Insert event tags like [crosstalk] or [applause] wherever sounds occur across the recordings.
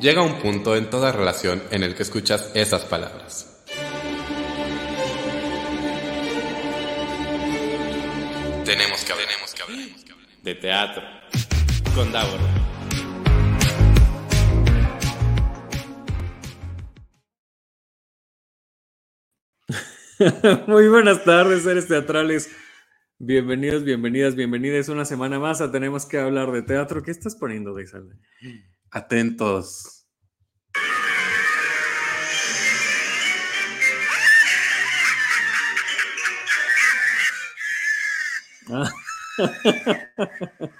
Llega un punto en toda relación en el que escuchas esas palabras. Tenemos que hablar, tenemos que hablar, tenemos que hablar. De teatro. Con Davor. [laughs] Muy buenas tardes, seres teatrales. Bienvenidos, bienvenidas, bienvenidas una semana más a Tenemos que hablar de teatro. ¿Qué estás poniendo, Deisalde? Atentos. Ah. [laughs]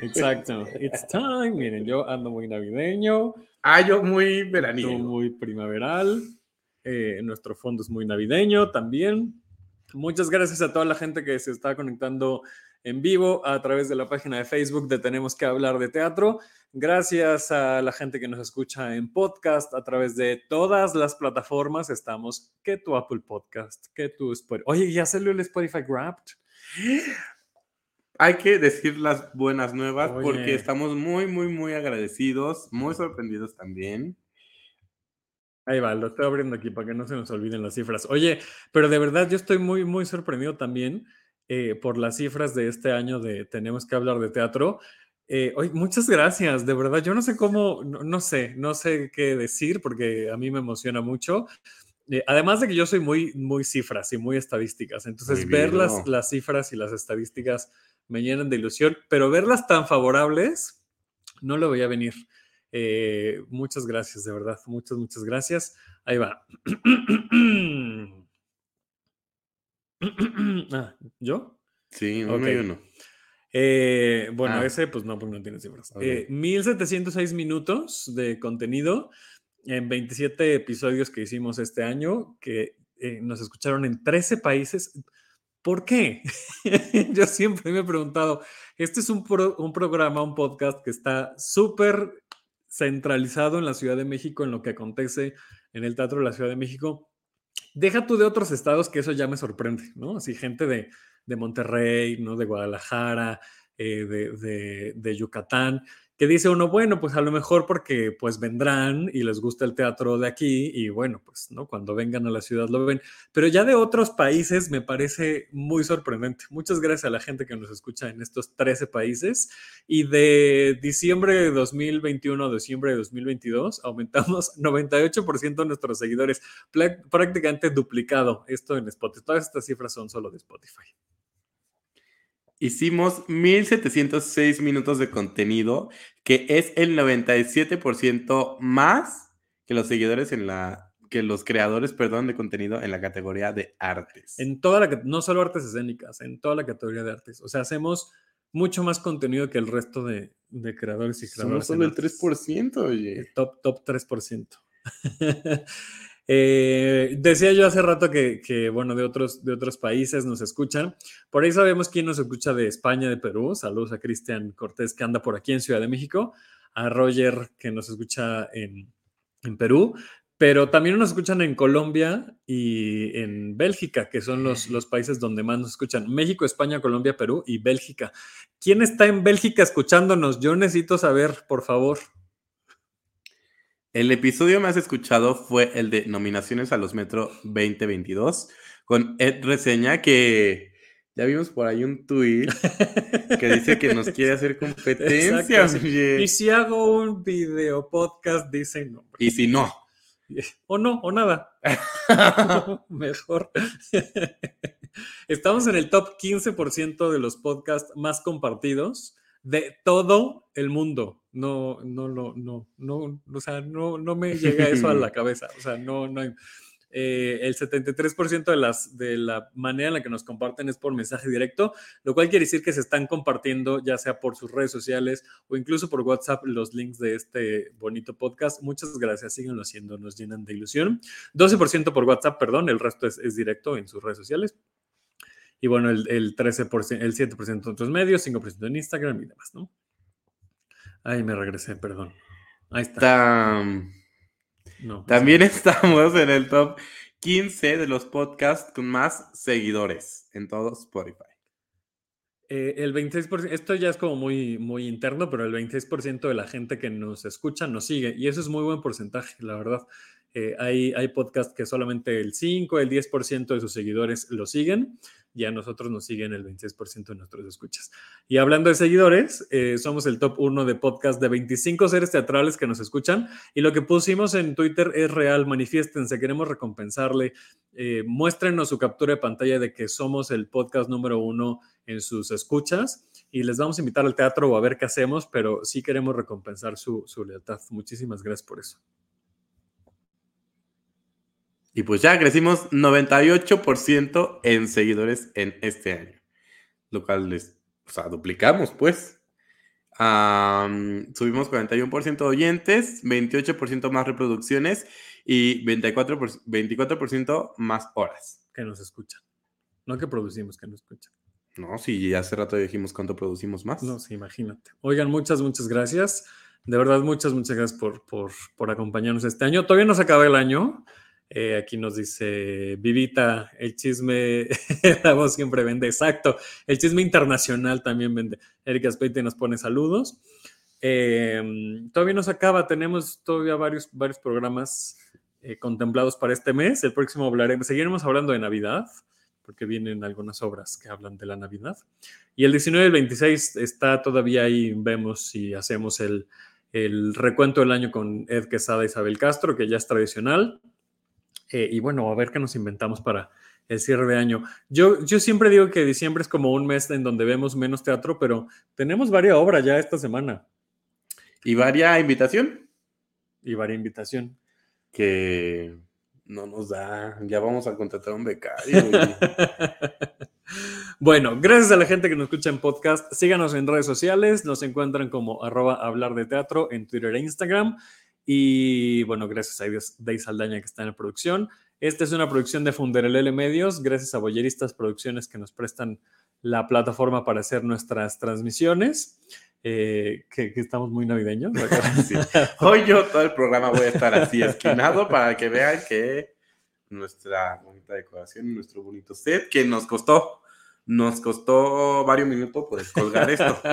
Exacto. It's time. Miren, yo ando muy navideño, Ah, yo muy ando veranillo. muy primaveral. eh, nuestro fondo es muy navideño también. Muchas gracias a toda la gente que se está conectando en vivo a través de la página de Facebook de Tenemos que hablar de teatro. Gracias a la gente que nos escucha en podcast a través de todas las plataformas. Estamos que tu Apple Podcast, que tu Spotify. Oye, ya salió el Spotify Wrapped. Hay que decir las buenas nuevas Oye. porque estamos muy, muy, muy agradecidos, muy sorprendidos también. Ahí va, lo estoy abriendo aquí para que no se nos olviden las cifras. Oye, pero de verdad yo estoy muy, muy sorprendido también eh, por las cifras de este año de Tenemos que hablar de teatro. Eh, oye, muchas gracias, de verdad. Yo no sé cómo, no, no sé, no sé qué decir porque a mí me emociona mucho. Eh, además de que yo soy muy, muy cifras y muy estadísticas. Entonces, Muy ver las, las cifras y las estadísticas me llenan de ilusión, pero verlas tan favorables, no lo veía venir. Eh, muchas gracias, de verdad. Muchas, muchas gracias. Ahí va. [clears throat] Ah, ¿Yo? Sí, uno Ok. y uno. Eh, bueno, Ah. ese pues no, pues no tiene cifras. Ok. Eh, 1706 minutos de contenido en 27 episodios que hicimos este año, que eh, nos escucharon en 13 países. ¿Por qué? [laughs] Yo siempre me he preguntado, este es un, pro- un programa, un podcast que está súper centralizado en la Ciudad de México, en lo que acontece en el Teatro de la Ciudad de México. Deja tú de otros estados, que eso ya me sorprende, ¿no? Así gente de, de Monterrey, ¿no? De Guadalajara, eh, de, de- de Yucatán, que dice uno, bueno, pues a lo mejor porque pues vendrán y les gusta el teatro de aquí y bueno, pues, ¿no? Cuando vengan a la ciudad lo ven. Pero ya de otros países me parece muy sorprendente. Muchas gracias a la gente que nos escucha en estos 13 países y de diciembre de 2021 a diciembre de 2022 aumentamos [laughs] 98% nuestros seguidores, prácticamente duplicado esto en Spotify. Todas estas cifras son solo de Spotify. Hicimos 1706 minutos de contenido, que es el 97% más que los seguidores en la que los creadores, perdón, de contenido en la categoría de artes. En toda la, no solo artes escénicas, en toda la categoría de artes. O sea, hacemos mucho más contenido que el resto de, de creadores y creadoras. Somos solo el artes. 3%, oye. El top, top 3%. [laughs] Eh, decía yo hace rato que, que, bueno, de otros, de otros países nos escuchan. Por ahí sabemos quién nos escucha de España, de Perú. Saludos a Cristian Cortés, que anda por aquí en Ciudad de México. A Roger, que nos escucha en, en Perú. Pero también nos escuchan en Colombia y en Bélgica, que son los, los países donde más nos escuchan. México, España, Colombia, Perú y Bélgica. ¿Quién está en Bélgica escuchándonos? Yo necesito saber, por favor. El episodio más escuchado fue el de nominaciones a los Metro 2022 con Ed Reseña, que ya vimos por ahí un tuit [laughs] que dice que nos quiere hacer competencia. Oye. Y si hago un video podcast, dicen no. Y si no, [laughs] O no, o nada. [laughs] Mejor. Estamos en el top 15% de los podcasts más compartidos de todo el mundo. No, no, no, no, no, o sea, no, no me llega eso a la [laughs] cabeza. O sea, no, no hay. Eh, el 73% de, las, de la manera en la que nos comparten es por mensaje directo, lo cual quiere decir que se están compartiendo ya sea por sus redes sociales o incluso por WhatsApp los links de este bonito podcast. Muchas gracias, síganlo haciendo, nos llenan de ilusión. 12% por WhatsApp, perdón, el resto es, es directo en sus redes sociales. Y bueno, el, el 13%, el 7% en otros medios, 5% en Instagram y demás, ¿no? Ay, me regresé, perdón. Ahí está. Tam- No, también estamos en el top 15 de los podcasts con más seguidores en todo Spotify. Eh, el 26%, esto ya es como muy, muy interno, pero el 26% de la gente que nos escucha nos sigue y eso es muy buen porcentaje, la verdad. Eh, hay, hay podcasts que solamente el 5, el 10% de sus seguidores lo siguen y a nosotros nos siguen el 26% de nuestros escuchas. Y hablando de seguidores, eh, somos el top 1 de podcast de 25 seres teatrales que nos escuchan y lo que pusimos en Twitter es real, manifiéstense, queremos recompensarle, eh, muéstrenos su captura de pantalla de que somos el podcast número uno en sus escuchas y les vamos a invitar al teatro o a ver qué hacemos, pero sí queremos recompensar su, su lealtad. Muchísimas gracias por eso. Y pues ya crecimos 98% en seguidores en este año. Lo cual les, o sea, duplicamos pues. subimos 41% de oyentes, 28% más reproducciones y 24%, 24 más horas. Que nos escuchan. No que producimos, que nos escuchan. No, sí, hace rato dijimos cuánto producimos más. No, sí, imagínate. Oigan, muchas, muchas gracias. De verdad, muchas, muchas gracias por, por, por acompañarnos este año. Todavía no se acaba el año. Eh, aquí nos dice Vivita, el chisme, [laughs] la voz siempre vende, exacto. El chisme internacional también vende. Erika Speite nos pone saludos. Em, todavía nos acaba, tenemos todavía varios, varios programas eh, contemplados para este mes. El próximo hablaremos, seguiremos hablando de Navidad, porque vienen algunas obras que hablan de la Navidad. Y el 19 y el 26 está todavía ahí, vemos si hacemos el, el recuento del año con Ed Quesada y Isabel Castro, que ya es tradicional. Eh, y bueno, a ver qué nos inventamos para el cierre de año. Yo, yo siempre digo que diciembre es como un mes en donde vemos menos teatro, pero tenemos varias obras ya esta semana. ¿Y varia invitación? Y varia invitación. Que no nos da, ya vamos a contratar un becario. [laughs] bueno, gracias a la gente que nos escucha en podcast. Síganos en redes sociales, nos encuentran como arroba hablar de teatro en Twitter e Instagram. Y bueno, gracias a Dios, Day Saldaña que está en la producción. Esta es una producción de Funderelele Medios, gracias a Boyeristas Producciones que nos prestan la plataforma para hacer nuestras transmisiones. Eh, que, estamos muy navideños. [laughs] Hoy yo todo el programa voy a estar así esquinado para que vean que nuestra bonita decoración, nuestro bonito set, que nos costó nos costó varios minutos pues colgar esto. [laughs]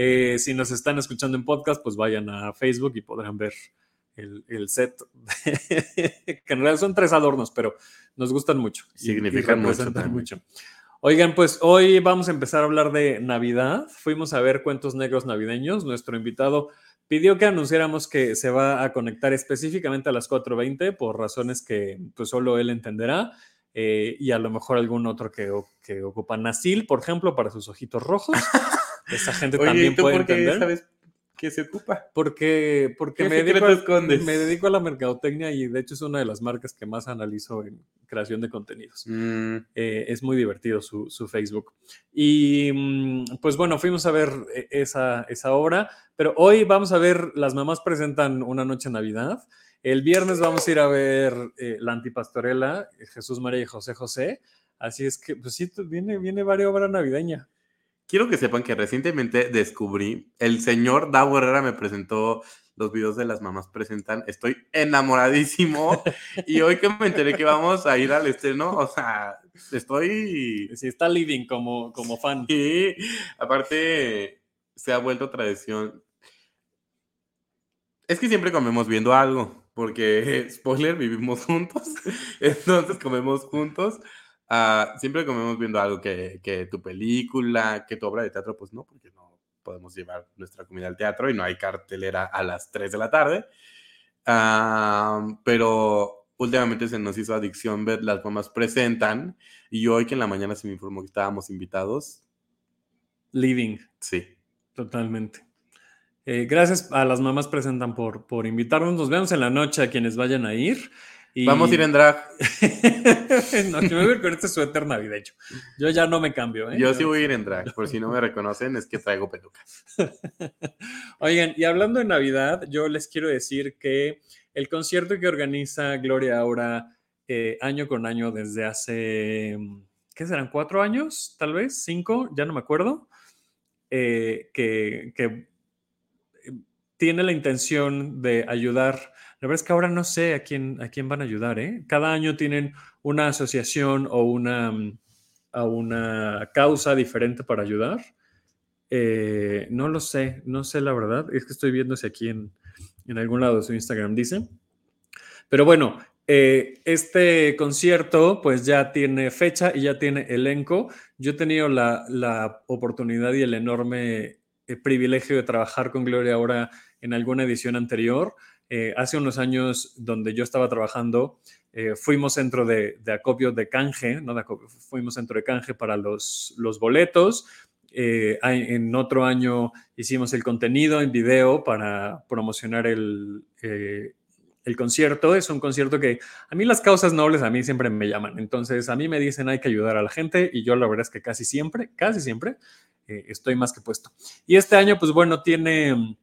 Eh, si nos están escuchando en podcast, pues vayan a Facebook y podrán ver el, set, [laughs] que en realidad son tres adornos, pero nos gustan mucho. Significan mucho, mucho. Oigan, pues hoy vamos a empezar a hablar de Navidad. Fuimos a ver cuentos negros navideños. Nuestro invitado pidió que anunciáramos que se va a conectar específicamente a las 4.20 por razones que pues, solo él entenderá. Eh, y a lo mejor algún otro que, que ocupa Nasil, por ejemplo, para sus ojitos rojos. [laughs] Esa gente también puede entender. sabes qué se ocupa? Porque, porque me, dedico a, me, dedico a, la mercadotecnia y de hecho es una de las marcas que más analizo en creación de contenidos. Mm. Eh, es muy divertido su, su, Facebook. Y mm, pues bueno, fuimos a ver eh, esa, esa obra, pero hoy vamos a ver, las mamás presentan Una Noche en Navidad. El viernes vamos a ir a ver eh, la antipastorela, Jesús María y José José. Así es que, pues sí, viene, viene varias obras navideñas. Quiero que sepan que recientemente descubrí, el señor Davo Herrera me presentó los videos de las mamás presentan. Estoy enamoradísimo. [laughs] y hoy que me enteré que vamos a ir al estreno, o sea, estoy. Sí, está living como, como fan. Y aparte, se ha vuelto tradición. Es que siempre comemos viendo algo porque, [laughs] spoiler, vivimos juntos, [laughs] entonces comemos juntos. Ah, siempre comemos viendo algo que, que, tu película, que tu obra de teatro, pues no, porque no podemos llevar nuestra comida al teatro y no hay cartelera a las 3 de la tarde. Ah, pero últimamente se nos hizo adicción ver las mamás presentan y hoy que en la mañana se me informó que estábamos invitados. Living. Sí. Totalmente. Eh, gracias a las mamás presentan por, por invitarnos. Nos vemos en la noche a quienes vayan a ir. Vamos a ir en drag. [laughs] no, yo me voy a ir con este suéter navideño. Yo ya no me cambio. ¿eh? Yo sí voy a ir en drag. Por si no me reconocen, es que traigo peluca. [laughs] Oigan, y hablando de Navidad, yo les quiero decir que el concierto que organiza Gloria Aura eh, año con año desde hace, ¿qué serán? ¿Cuatro años? Tal vez, cinco, ya no me acuerdo. que, que tiene la intención de ayudar. La verdad es que ahora no sé a quién, a quién van a ayudar. ¿eh? Cada año tienen una asociación o una, mm, a una causa diferente para ayudar. Eh, no lo sé, no sé la verdad. Es que estoy viendo si aquí en, en algún lado de su Instagram dice. Pero bueno, eh, este concierto pues ya tiene fecha y ya tiene elenco. Yo he tenido la, la oportunidad y el enorme eh, privilegio de trabajar con Gloria ahora en alguna edición anterior. Eh, hace unos años donde yo estaba trabajando, fuimos centro de, de, acopio de canje, no de acopio, fuimos centro de canje para los, los boletos. en otro año hicimos el contenido en video para promocionar el, el concierto es un concierto que a mí las causas nobles a mí siempre me llaman. Entonces a mí me dicen hay que ayudar a la gente y yo la verdad es que casi siempre, casi siempre eh, estoy más que puesto. Y este año pues bueno tiene...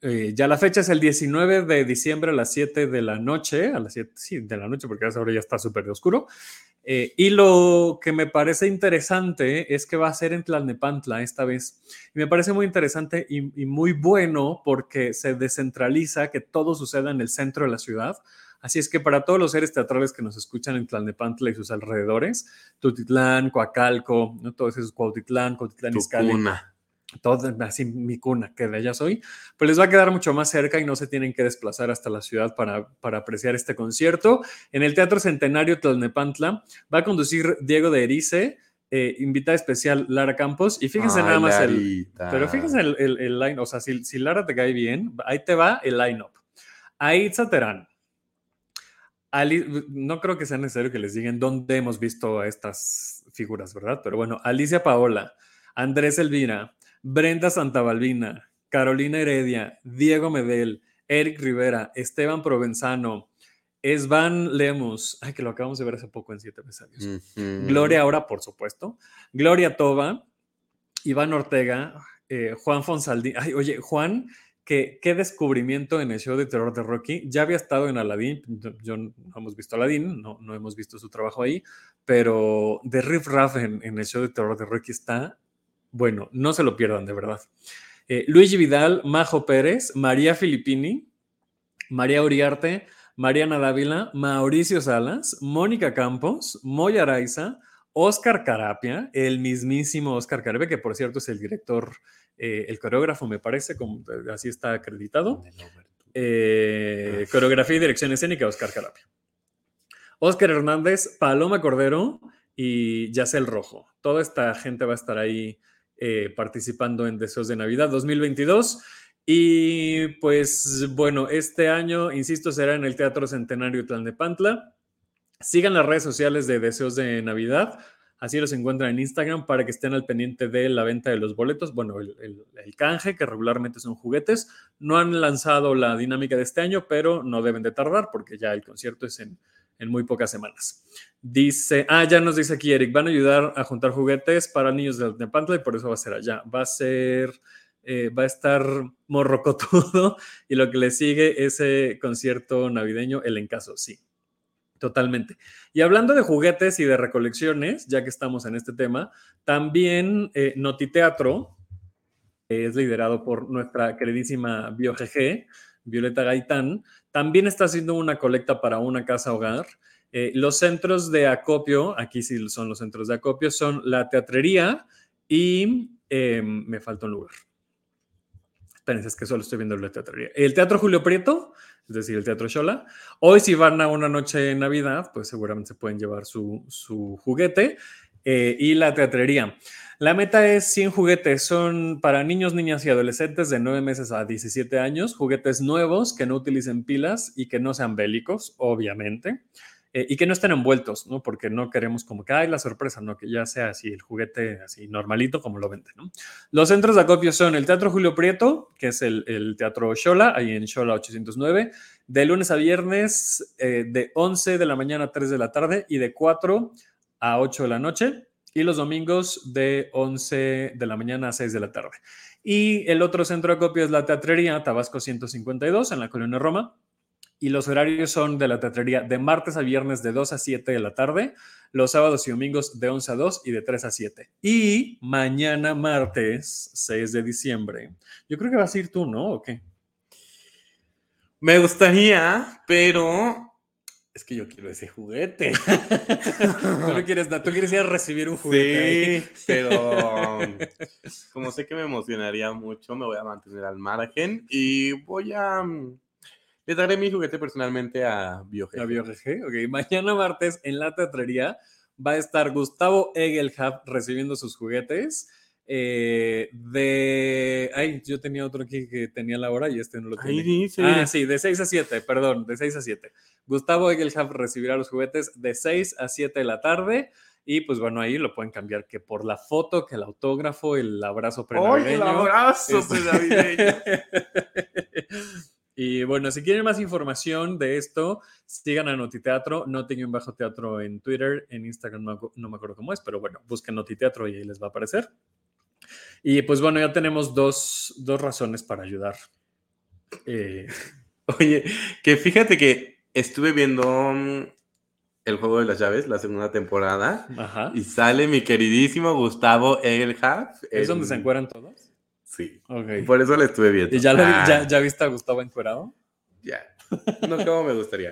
Eh, ya la fecha es el 19 de diciembre a las 7 de la noche, a las 7, sí, de la noche, porque ahora ya está súper oscuro. Eh, y lo que me parece interesante es que va a ser en Tlalnepantla esta vez. Y me parece muy interesante y, muy bueno porque se descentraliza que todo suceda en el centro de la ciudad. Así es que para todos los seres teatrales que nos escuchan en Tlalnepantla y sus alrededores, Tutitlán, Coacalco, ¿no? todos esos Cuautitlán, Cuautitlán Izcalli, todo así mi cuna, que de allá soy, pues les va a quedar mucho más cerca y no se tienen que desplazar hasta la ciudad para, para apreciar este concierto. En el Teatro Centenario Tlalnepantla va a conducir Diego de Erice, eh, invitada especial Lara Campos, y fíjense nada más el, pero fíjense el, el, line, o sea, si, si, Lara te cae bien, ahí te va el line-up. Aitza Terán. no creo que sea necesario que les digan dónde hemos visto a estas figuras, ¿verdad? Pero bueno, Alicia Paola, Andrés Elvira, Brenda Santabalbina, Carolina Heredia, Diego Medel, Eric Rivera, Esteban Provenzano, Esvan Lemus, ay, que lo acabamos de ver hace poco en siete episodios. Gloria ahora, por supuesto. Gloria Toba, Iván Ortega, eh, Juan Fonsaldín. Ay, oye, Juan, ¿qué, qué descubrimiento en el show de terror de Rocky. Ya había estado en Aladdin, yo no hemos visto Aladdin, no, no hemos visto su trabajo ahí, pero de Riff Raff en, en el show de terror de Rocky está bueno, no se lo pierdan, de verdad. Eh, Luigi Vidal, Majo Pérez, María Filippini, María Uriarte, Mariana Dávila, Mauricio Salas, Mónica Campos, Moya Araiza, Oscar Carapia, el mismísimo Oscar Carapia, que por cierto es el director, eh, el coreógrafo, me parece, como, así está acreditado. Eh, coreografía y dirección escénica, Oscar Carapia. Oscar Hernández, Paloma Cordero y Yacel Rojo. Toda esta gente va a estar ahí eh, participando en Deseos de Navidad 2022. Y pues bueno, este año, insisto, será en el Teatro Centenario Tlalnepantla. Sigan las redes sociales de Deseos de Navidad. Así los encuentran en Instagram para que estén al pendiente de la venta de los boletos. Bueno, el, canje, que regularmente son juguetes. No han lanzado la dinámica de este año, pero no deben de tardar porque ya el concierto es en en muy pocas semanas. Dice, ah, ya nos dice aquí Eric, van a ayudar a juntar juguetes para niños de Pantla y por eso va a ser allá. Va a ser, eh, va a estar morrocotudo [laughs] y lo que le sigue ese concierto navideño, el encaso, sí, totalmente. Y hablando de juguetes y de recolecciones, ya que estamos en este tema, también eh, Notiteatro es liderado por nuestra queridísima BioGG, Violeta Gaitán, también está haciendo una colecta para una casa hogar. Eh, los centros de acopio, aquí sí son los centros de acopio, son la teatrería y em, me falta un lugar. Espérense, es que solo estoy viendo la teatrería. El Teatro Julio Prieto, es decir, el Teatro Shola. Hoy si van a una noche de Navidad, pues seguramente se pueden llevar su, su juguete. Eh, y la teatrería. La meta es 100 juguetes, son para niños, niñas y adolescentes de 9 meses a 17 años, juguetes nuevos que no utilicen pilas y que no sean bélicos, obviamente, eh, y que no estén envueltos, ¿no? Porque no queremos como que, hay la sorpresa, ¿no? Que ya sea así el juguete así normalito como lo venden, ¿no? Los centros de acopio son el Teatro Julio Prieto, que es el, Teatro Shola, ahí en Shola 809, de lunes a viernes eh, de 11 de la mañana a 3 de la tarde y de 4 a 8 de la noche y los domingos de 11 de la mañana a 6 de la tarde. Y el otro centro de acopio es la Teatrería Tabasco 152 en la Colonia Roma. Y los horarios son de la teatrería de martes a viernes de 2 a 7 de la tarde, los sábados y domingos de 11 a 2 y de 3 a 7. Y mañana martes 6 de diciembre. Yo creo que vas a ir tú, ¿no? ¿O qué? Me gustaría, pero es que yo quiero ese juguete. [laughs] tú, no quieres, tú quieres ir a recibir un juguete. Sí, pero [laughs] como sé que me emocionaría mucho, me voy a mantener al margen y voy a... mm, Le daré mi juguete personalmente a BioG. La BioGG. Ok, mañana martes en la teatrería va a estar Gustavo Egelhaf recibiendo sus juguetes. Eh, de. Ay, yo tenía otro aquí que tenía la hora y este no lo Ahí tiene. dice. Ah, sí, de 6 a 7, perdón, de 6 a 7. Gustavo Egelhaf recibirá los juguetes de 6 a 7 de la tarde. Y pues bueno, ahí lo pueden cambiar que por la foto, que el autógrafo, el abrazo ¡Ay, el prenavideño. abrazo Este- prenavideño! [laughs] y bueno, si quieren más información de esto, sigan a Notiteatro, Noten bajo teatro en Twitter, en Instagram no, no me acuerdo cómo es, pero bueno, busquen Notiteatro y ahí les va a aparecer. Y pues bueno, ya tenemos dos, dos razones para ayudar. Eh, [laughs] Oye, que fíjate que estuve viendo mm, el juego de las llaves, la segunda temporada, ajá. y sale mi queridísimo Gustavo Egelhaf. ¿Es donde se encueran todos? Sí. Ok. Por eso lo estuve viendo. ¿Y ya, Ah, ya, ya viste a Gustavo encuerado? ya. No como me gustaría.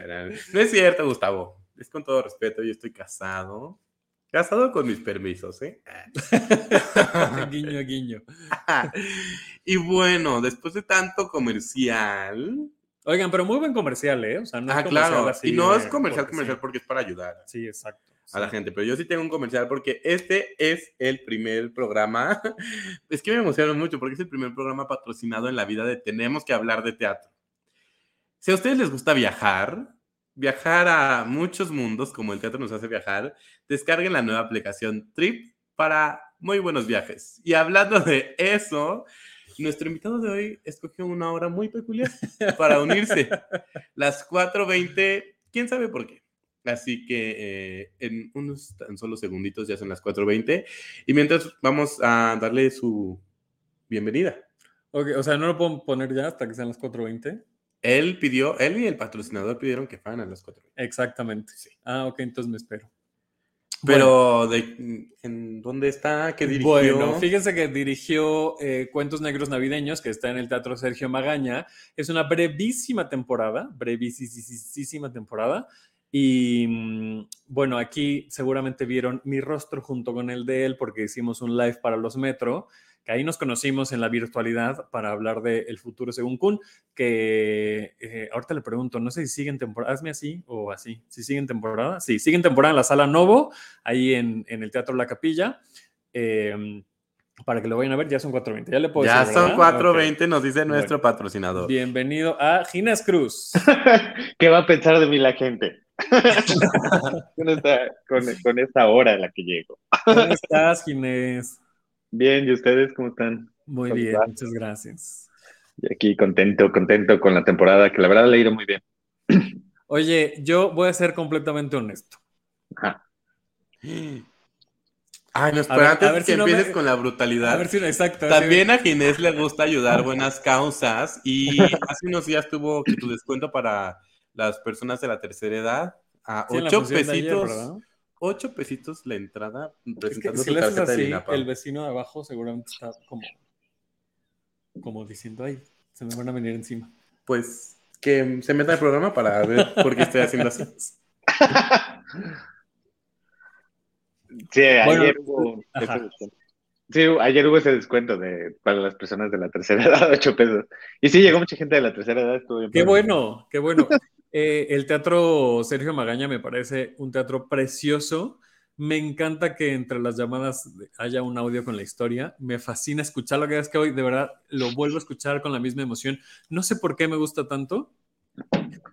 No es cierto, Gustavo. Es con todo respeto, yo estoy casado. Casado con mis permisos, ¿eh? [laughs] guiño, guiño. [laughs] y bueno, después de tanto comercial. Oigan, pero muy buen comercial, ¿eh? O sea, no es ah, comercial claro. así y no es comercial, porque comercial sí. porque es para ayudar Sí, exacto. a la gente. Pero yo sí tengo un comercial porque este es el primer programa. [laughs] Es que me emociona mucho porque es el primer programa patrocinado en la vida de Tenemos que hablar de teatro. Si a ustedes les gusta viajar, viajar a muchos mundos como el teatro nos hace viajar, descarguen la nueva aplicación Trip para muy buenos viajes. Y hablando de eso, nuestro invitado de hoy escogió una hora muy peculiar para unirse. [laughs] Las 4.20, quién sabe por qué. Así que eh, en unos tan solo segunditos ya son las 4.20 y mientras vamos a darle su bienvenida. Ok, o sea, no lo puedo poner ya hasta que sean las 4.20. Él pidió, él y el patrocinador pidieron que fueran a las 4.20. Exactamente. Sí. Ah, ok, entonces me espero. Pero, de, ¿en dónde está? ¿Qué dirigió? Bueno, fíjense que dirigió eh, Cuentos Negros Navideños, que está en el Teatro Sergio Magaña. Es una brevísima temporada, brevísima temporada. Y mm, bueno, aquí seguramente vieron mi rostro junto con el de él porque hicimos un live para los Metro, que ahí nos conocimos en la virtualidad para hablar de El futuro según Kun, que eh, ahorita le pregunto, no sé si siguen temporada, hazme así o así, si siguen temporada, sí, siguen temporada en la Sala Novo, ahí en, en el Teatro La Capilla. Eh, para que lo vayan a ver, ya son 4.20. Ya le puedo ya decir, son ¿verdad? 4.20, nos dice nuestro patrocinador. Bienvenido a Ginés Cruz. [laughs] ¿Qué va a pensar de mí la gente? [laughs] [laughs] con, esta, con, con esta hora en la que llego. ¿Cómo estás, Ginés? Bien, ¿y ustedes cómo están? Muy ¿Cómo bien, muchas gracias. Y aquí contento, contento con la temporada, que la verdad le ha ido muy bien. Oye, yo voy a ser completamente honesto. Ajá. Ay, no, espera, ver- antes a ver que si no me- empieces con la brutalidad. A ver si exacto. También a Ginés le gusta ayudar buenas causas y [laughs] hace unos días tuvo tu descuento para las personas de la tercera edad a Sí, en la ocho función de ayer, ocho pesitos la entrada Es que presentando si le haces tarjeta de así, el vecino de abajo seguramente está como, como diciendo, ay, se me van a venir encima. Pues que se meta al programa para ver por qué estoy haciendo así. Sí, Bueno, ayer hubo ajá. ese descuento. Sí, ayer hubo ese descuento de, para las personas de la tercera [laughs] edad, 8 pesos. Y sí, llegó mucha gente de la tercera edad. Estuvo bien Qué bueno, qué bueno. Eh, el teatro Sergio Magaña me parece un teatro precioso. Me encanta que entre las llamadas haya un audio con la historia. Me fascina escucharlo. Que es que hoy de verdad lo vuelvo a escuchar con la misma emoción. No sé por qué me gusta tanto.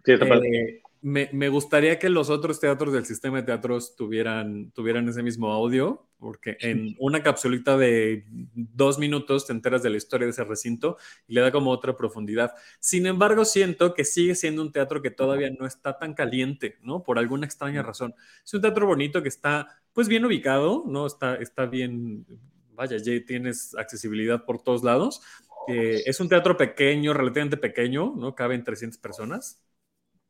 Sí. Eh, me, me gustaría que los otros teatros del sistema de teatros tuvieran, tuvieran ese mismo audio, porque en una capsulita de dos minutos te enteras de la historia de ese recinto y le da como otra profundidad. Sin embargo, siento que sigue siendo un teatro que todavía no está tan caliente, ¿no? Por alguna extraña razón. Es un teatro bonito que está, pues, bien ubicado, ¿no? Está, está bien, vaya, ya tienes accesibilidad por todos lados. Eh, es un teatro pequeño, relativamente pequeño, ¿no? Caben 300 personas.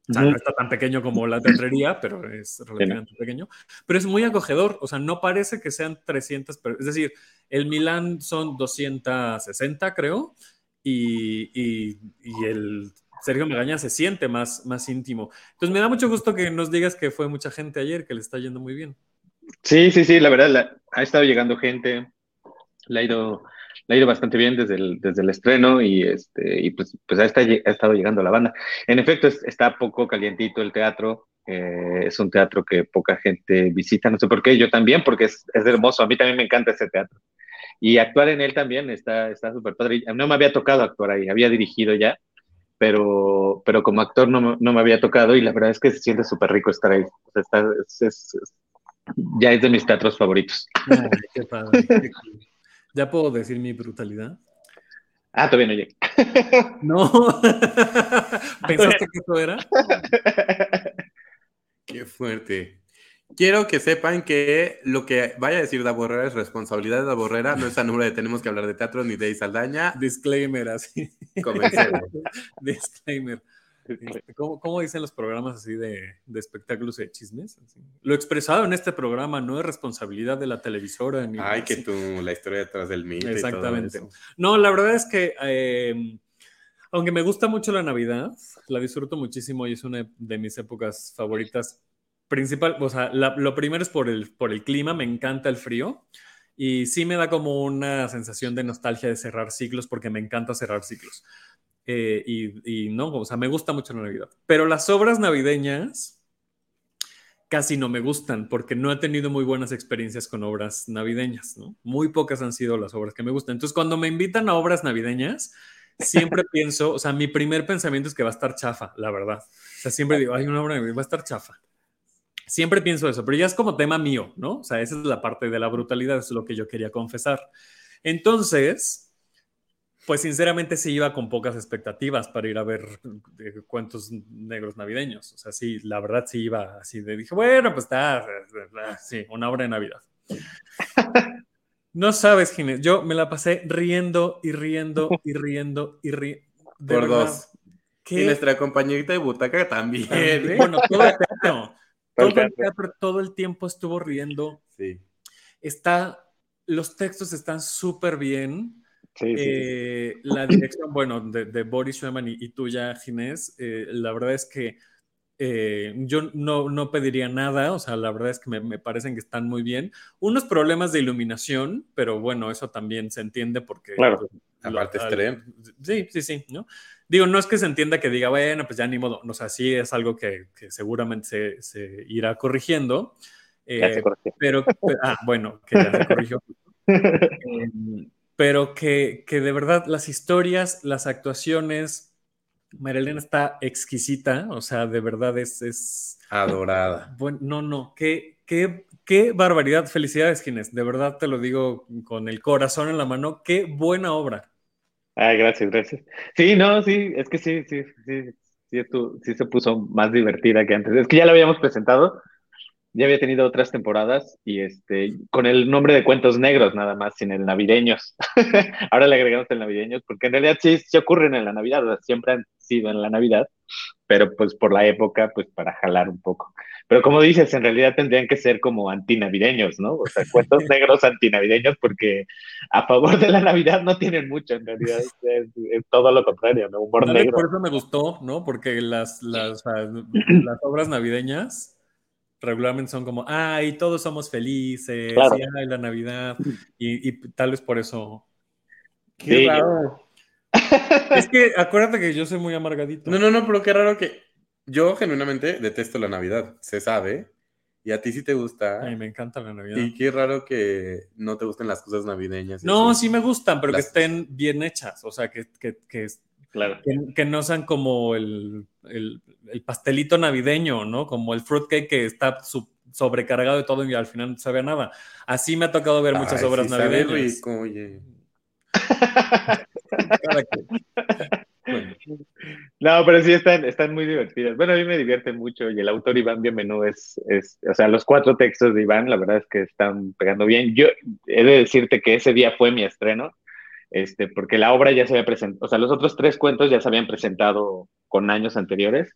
O sea, no está tan pequeño como la teatrería, [laughs] pero es relativamente pequeño. Pero es muy acogedor, o sea, no parece que sean 300, pero, es decir, el Milán son 260, creo, y, y- y el Sergio Magaña se siente más, más íntimo. Entonces me da mucho gusto que nos digas que fue mucha gente ayer, que le está yendo muy bien. Sí, sí, sí, la verdad, ha estado llegando gente, le ha ido, le ha ido bastante bien desde el, desde el estreno y, este, y pues, pues ha, estado, llegando la banda. En efecto, está poco calientito el teatro, eh, es un teatro que poca gente visita, no sé por qué, yo también, porque es, es hermoso, a mí también me encanta ese teatro. Y actuar en él también está súper padre. No me había tocado actuar ahí, había dirigido ya, pero, pero como actor no, no me había tocado y la verdad es que se siente súper rico estar ahí. O sea, está, es, ya es de mis teatros favoritos. qué padre, [laughs] ¿Ya puedo decir mi brutalidad? Ah, todavía no llegué. [laughs] No. [laughs] ¿Pensaste que eso era? [laughs] Qué fuerte. Quiero que sepan que lo que vaya a decir Da Borrera es responsabilidad de Da Borrera, no es a número de tenemos que hablar de teatro ni de Saldaña. Disclaimer, así. Disclaimer. Este, [laughs] ¿Cómo, dicen los programas así de, espectáculos y de chismes? Lo expresado en este programa no es responsabilidad de la televisora. Ni Ay, que tú, la historia detrás del mito. Exactamente. No, la verdad es que, em, aunque me gusta mucho la Navidad, la disfruto muchísimo y es una de mis épocas favoritas. Principal, o sea, lo primero es por el, por el clima, me encanta el frío. Y sí me da como una sensación de nostalgia de cerrar ciclos porque me encanta cerrar ciclos. Eh, y, no, o sea, me gusta mucho la Navidad. Pero las obras navideñas casi no me gustan porque no he tenido muy buenas experiencias con obras navideñas, ¿no? Muy pocas han sido las obras que me gustan. Entonces, cuando me invitan a obras navideñas, siempre [laughs] pienso, o sea, mi primer pensamiento es que va a estar chafa, la verdad. O sea, siempre digo, hay una obra navideña, va a estar chafa. Siempre pienso eso, pero ya es como tema mío, ¿no? O sea, esa es la parte de la brutalidad, es lo que yo quería confesar. Entonces, pues sinceramente sí iba con pocas expectativas para ir a ver eh, cuentos negros navideños. O sea, sí, la verdad sí iba así de dije, bueno, pues está, sí, una obra de Navidad. [laughs] No sabes, Ginés, yo me la pasé riendo y riendo y riendo y riendo. Por dos. Y nuestra compañerita de butaca también. [laughs] Bueno, todo el teatro. Todo el teatro, todo el tiempo estuvo riendo. Sí. Está, los textos están súper bien eh, la dirección, bueno, de, Boris Schumann y, tuya, Ginés, eh, la verdad es que eh, yo no, no, pediría nada, o sea, la verdad es que me, parecen que están muy bien. Unos problemas de iluminación, pero bueno, eso también se entiende porque... Claro, aparte Sí, sí, sí, ¿no? Digo, no es que se entienda que diga, bueno, pues ya ni modo, o sea, sí es algo que, seguramente se, se, irá corrigiendo. pero, ah, bueno, que ya se corrigió. [laughs] Pero que, de verdad las historias, las actuaciones, Marilena está exquisita, o sea, de verdad es... es Adorada. [laughs] Bueno, no, no, qué, qué, qué barbaridad. Felicidades, Ginés, de verdad te lo digo con el corazón en la mano, qué buena obra. Ay, gracias, gracias. Sí, no, sí, es que sí, sí, sí, sí, sí se puso más divertida que antes. Es que ya la habíamos presentado, ya había tenido otras temporadas y este, con el nombre de Cuentos Negros nada más, sin el navideños. [laughs] Ahora le agregamos el navideños, porque en realidad sí, se ocurren en la Navidad, siempre han sido en la Navidad, pero pues por la época, pues para jalar un poco. Pero como dices, en realidad tendrían que ser como antinavideños, ¿no? O sea, cuentos [laughs] negros antinavideños, porque a favor de la Navidad no tienen mucho, en realidad [laughs] es, todo lo contrario, ¿no? Humor negro. Por eso me gustó, ¿no? Porque las, las, las obras navideñas regularmente son como, ay, todos somos felices, y ay, la Navidad, y, tal vez por eso. Qué raro. [laughs] es que acuérdate que yo soy muy amargadito. No, no, no, pero qué raro que yo genuinamente detesto la Navidad, se sabe, y a ti sí te gusta. Ay, me encanta la Navidad. Y qué raro que no te gusten las cosas navideñas. No, sí me gustan, pero que estén bien hechas, o sea, que, que, que Claro. Que, no sean como el, el, pastelito navideño, ¿no? Como el fruitcake que está sobrecargado de todo y al final no sabe nada. Así me ha tocado ver muchas obras navideñas. [laughs] No, pero sí están, están muy divertidas. Bueno, a mí me divierten mucho y el autor Iván Bienvenú es, es, o sea, los cuatro textos de Iván, la verdad es que están pegando bien. Yo he de decirte que ese día fue mi estreno este, porque la obra ya se había presentado, o sea, los otros tres cuentos ya se habían presentado con años anteriores,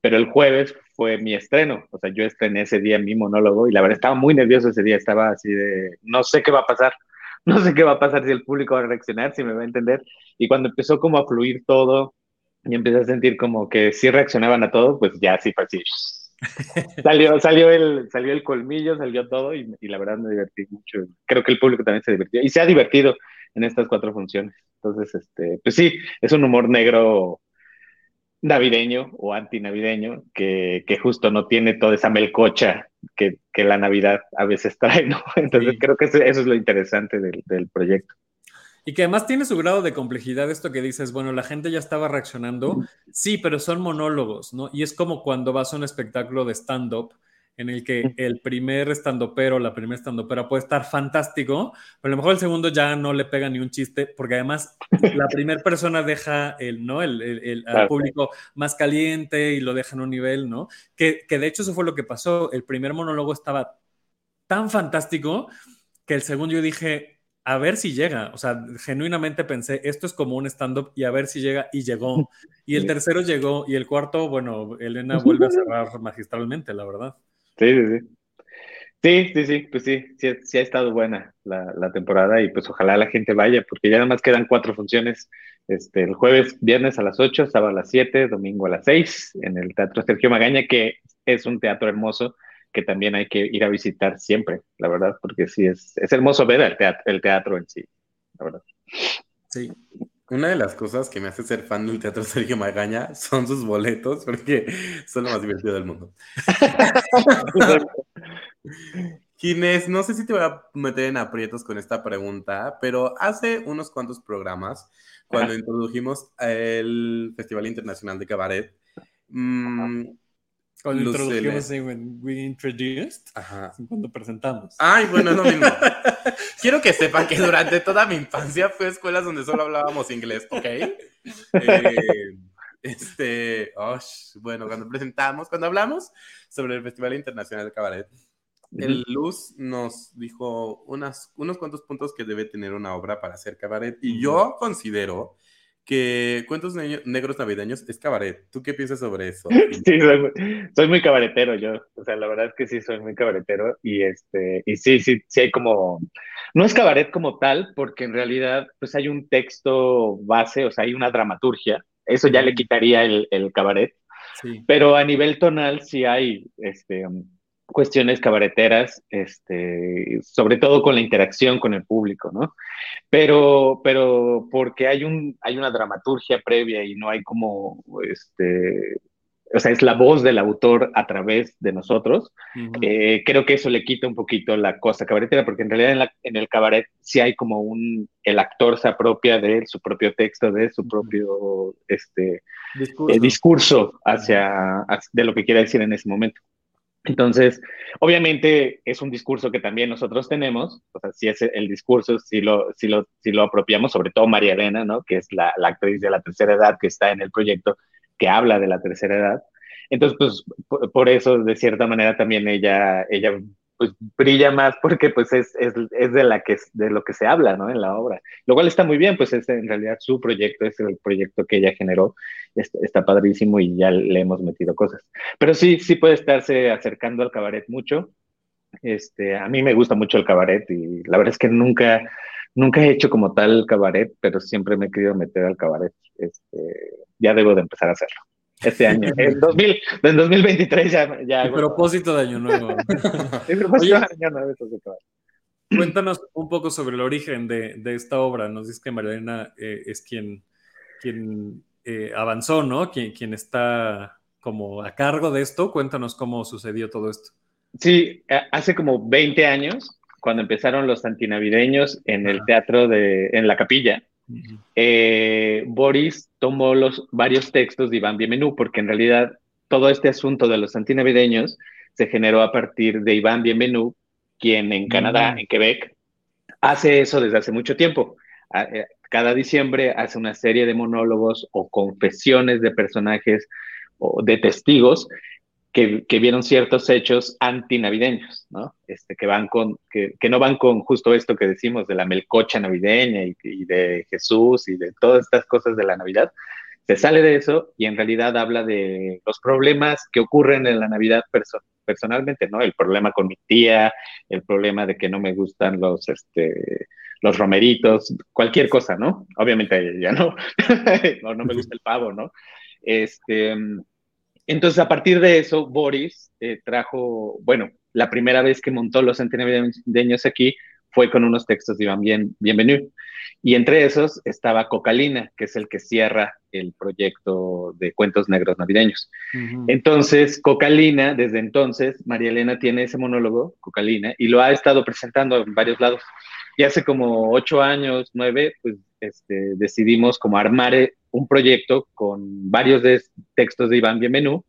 pero el jueves fue mi estreno, o sea, yo estrené ese día mi monólogo y la verdad estaba muy nervioso ese día, estaba así de, no sé qué va a pasar, [laughs] no sé qué va a pasar si el público va a reaccionar, si me va a entender, y cuando empezó como a fluir todo, y empecé a sentir como que si reaccionaban a todo, pues ya sí fue así. [laughs] salió, salió, el, salió el colmillo, salió todo y, y, la verdad me divertí mucho. Creo que el público también se divirtió y se ha divertido en estas cuatro funciones. Entonces, este, pues sí, es un humor negro navideño o antinavideño que, que justo no tiene toda esa melcocha que, que la Navidad a veces trae, ¿no? [laughs] Entonces sí. creo que eso, eso, es lo interesante del, del proyecto. Y que además tiene su grado de complejidad esto que dices, bueno, la gente ya estaba reaccionando, sí, pero son monólogos, ¿no? Y es como cuando vas a un espectáculo de stand-up en el que el primer estandopero, la primera estandopera puede estar fantástico, pero a lo mejor el segundo ya no le pega ni un chiste, porque además la primera persona deja el, ¿no? el, el, el al público más caliente y lo deja en un nivel, ¿no? Que, que de hecho eso fue lo que pasó. El primer monólogo estaba tan fantástico que el segundo yo dije, a ver si llega. O sea, genuinamente pensé, esto es como un stand-up y a ver si llega y llegó. [laughs] Y el tercero llegó y el cuarto, bueno, Elena [laughs] vuelve a cerrar magistralmente, la verdad. Sí, sí, sí. Sí, sí, sí, pues sí, sí, sí ha estado buena la, temporada y pues ojalá la gente vaya, porque ya nada más quedan cuatro funciones, este, el jueves, viernes a las 8, sábado a las 7, domingo a las 6, en el Teatro Sergio Magaña, que es un teatro hermoso, que también hay que ir a visitar siempre, la verdad, porque sí, es, es hermoso ver el teatro, el teatro en sí, la verdad. Sí, una de las cosas que me hace ser fan del Teatro Sergio Magaña son sus boletos, porque son lo más divertido del mundo. [laughs] Ginés, no sé si te voy a meter en aprietos con esta pregunta, pero hace unos cuantos programas, cuando introdujimos el Festival Internacional de Cabaret, mmm, cuando introdujimos when we introduced, Ajá. cuando presentamos. Ay, bueno, es lo mismo. [laughs] Quiero que sepan que durante toda mi infancia fue a escuelas donde solo hablábamos inglés, ¿ok? Eh, este, oh, bueno, cuando presentamos, cuando hablamos sobre el Festival Internacional de Cabaret, el Luz nos dijo unas, unos cuantos puntos que debe tener una obra para hacer cabaret. Y yo considero que Cuentos Negros Navideños es cabaret. ¿Tú qué piensas sobre eso? [laughs] Sí, soy muy, soy muy, cabaretero yo. O sea, la verdad es que sí, soy muy cabaretero. Y, este, y sí, sí, sí hay como... No es cabaret como tal, porque en realidad pues hay un texto base, o sea, hay una dramaturgia. Eso ya le quitaría el, el cabaret. Sí. Pero a nivel tonal sí hay este, cuestiones cabareteras, este, sobre todo con la interacción con el público, ¿no? Pero, pero porque hay, un, hay una dramaturgia previa y no hay como, este, o sea, es la voz del autor a través de nosotros, uh -huh. eh, creo que eso le quita un poquito la cosa cabaretera, porque en realidad en, la, en, el cabaret sí hay como un, el actor se apropia de su propio texto, de su propio este, discurso, eh, discurso hacia, hacia, de lo que quiere decir en ese momento. Entonces, obviamente es un discurso que también nosotros tenemos, o sea, si es el discurso, si lo, si lo, si lo apropiamos, sobre todo María Elena, ¿no? Que es la, actriz de la tercera edad que está en el proyecto, que habla de la tercera edad. Entonces, pues, por eso, de cierta manera, también ella, ella pues, brilla más porque, pues, es, es, es, de, la que, de lo que se habla, ¿no? En la obra. Lo cual está muy bien, pues, es en realidad su proyecto, es el proyecto que ella generó está, está, padrísimo y ya le hemos metido cosas. Pero sí, sí puede estarse acercando al cabaret mucho. Este, a mí me gusta mucho el cabaret y la verdad es que nunca, nunca he hecho como tal cabaret, pero siempre me he querido meter al cabaret. Este, ya debo de empezar a hacerlo. Este año, [laughs] en, 2000, en 2023 ya. ya el propósito de Año Nuevo. [laughs] el propósito de Año Nuevo Cuéntanos un poco sobre el origen de, de esta obra. Nos dice que Marilena eh, es quien, quien eh, avanzó, ¿no? Quien, quien está como a cargo de esto. Cuéntanos cómo sucedió todo esto. Sí, hace como 20 años, cuando empezaron los antinavideños en el teatro de, en la capilla. Eh, Boris tomó los varios textos de Iván Bienmenú, porque en realidad todo este asunto de los antinavideños se generó a partir de Iván Bienmenú, quien en Canadá, en Quebec, hace eso desde hace mucho tiempo. Eh, cada diciembre hace una serie de monólogos o confesiones de personajes o de testigos que, que vieron ciertos hechos antinavideños, ¿no? Este, que, van con, que, que, no van con justo esto que decimos de la melcocha navideña y, y, de Jesús y de todas estas cosas de la Navidad. Se sale de eso y en realidad habla de los problemas que ocurren en la Navidad perso personalmente, ¿no? El problema con mi tía, el problema de que no me gustan los, este, los romeritos, cualquier cosa, ¿no? Obviamente ya no, [laughs] no, no me gusta el pavo, ¿no? Este, entonces, a partir de eso, Boris eh, trajo, bueno, la primera vez que montó los centenavideños aquí fue con unos textos de Iván Bien, Bienvenido. Y entre esos estaba Cocalina, que es el que cierra el proyecto de cuentos negros navideños. Entonces, Cocalina, desde entonces, María Elena tiene ese monólogo, Cocalina, y lo ha estado presentando en varios lados. Y hace como ocho años, nueve, pues este, decidimos como armar un proyecto con varios textos de Iván Bienvenú,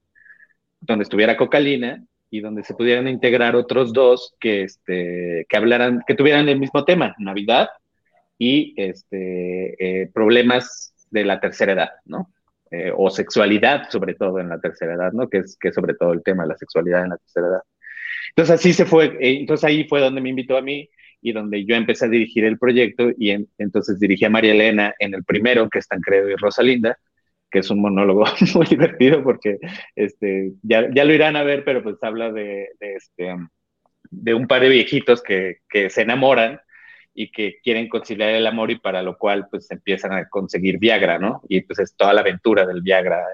donde estuviera Cocalina y donde se pudieran integrar otros dos que, este, que hablaran, que tuvieran el mismo tema, Navidad y este, eh, problemas de la tercera edad, ¿no? Eh, o sexualidad, sobre todo en la tercera edad, ¿no? Que es, que sobre todo el tema la sexualidad en la tercera edad. Entonces así se fue, eh, entonces ahí fue donde me invitó a mí y donde yo empecé a dirigir el proyecto y entonces dirigí a María Elena en el primero, que es Tancredo y Rosalinda, que es un monólogo [laughs] muy divertido porque este, ya, ya lo irán a ver, pero pues habla de, de, este, de un par de viejitos que, que, se enamoran y que quieren conciliar el amor y para lo cual pues empiezan a conseguir Viagra, ¿no? Y pues es toda la aventura del Viagra,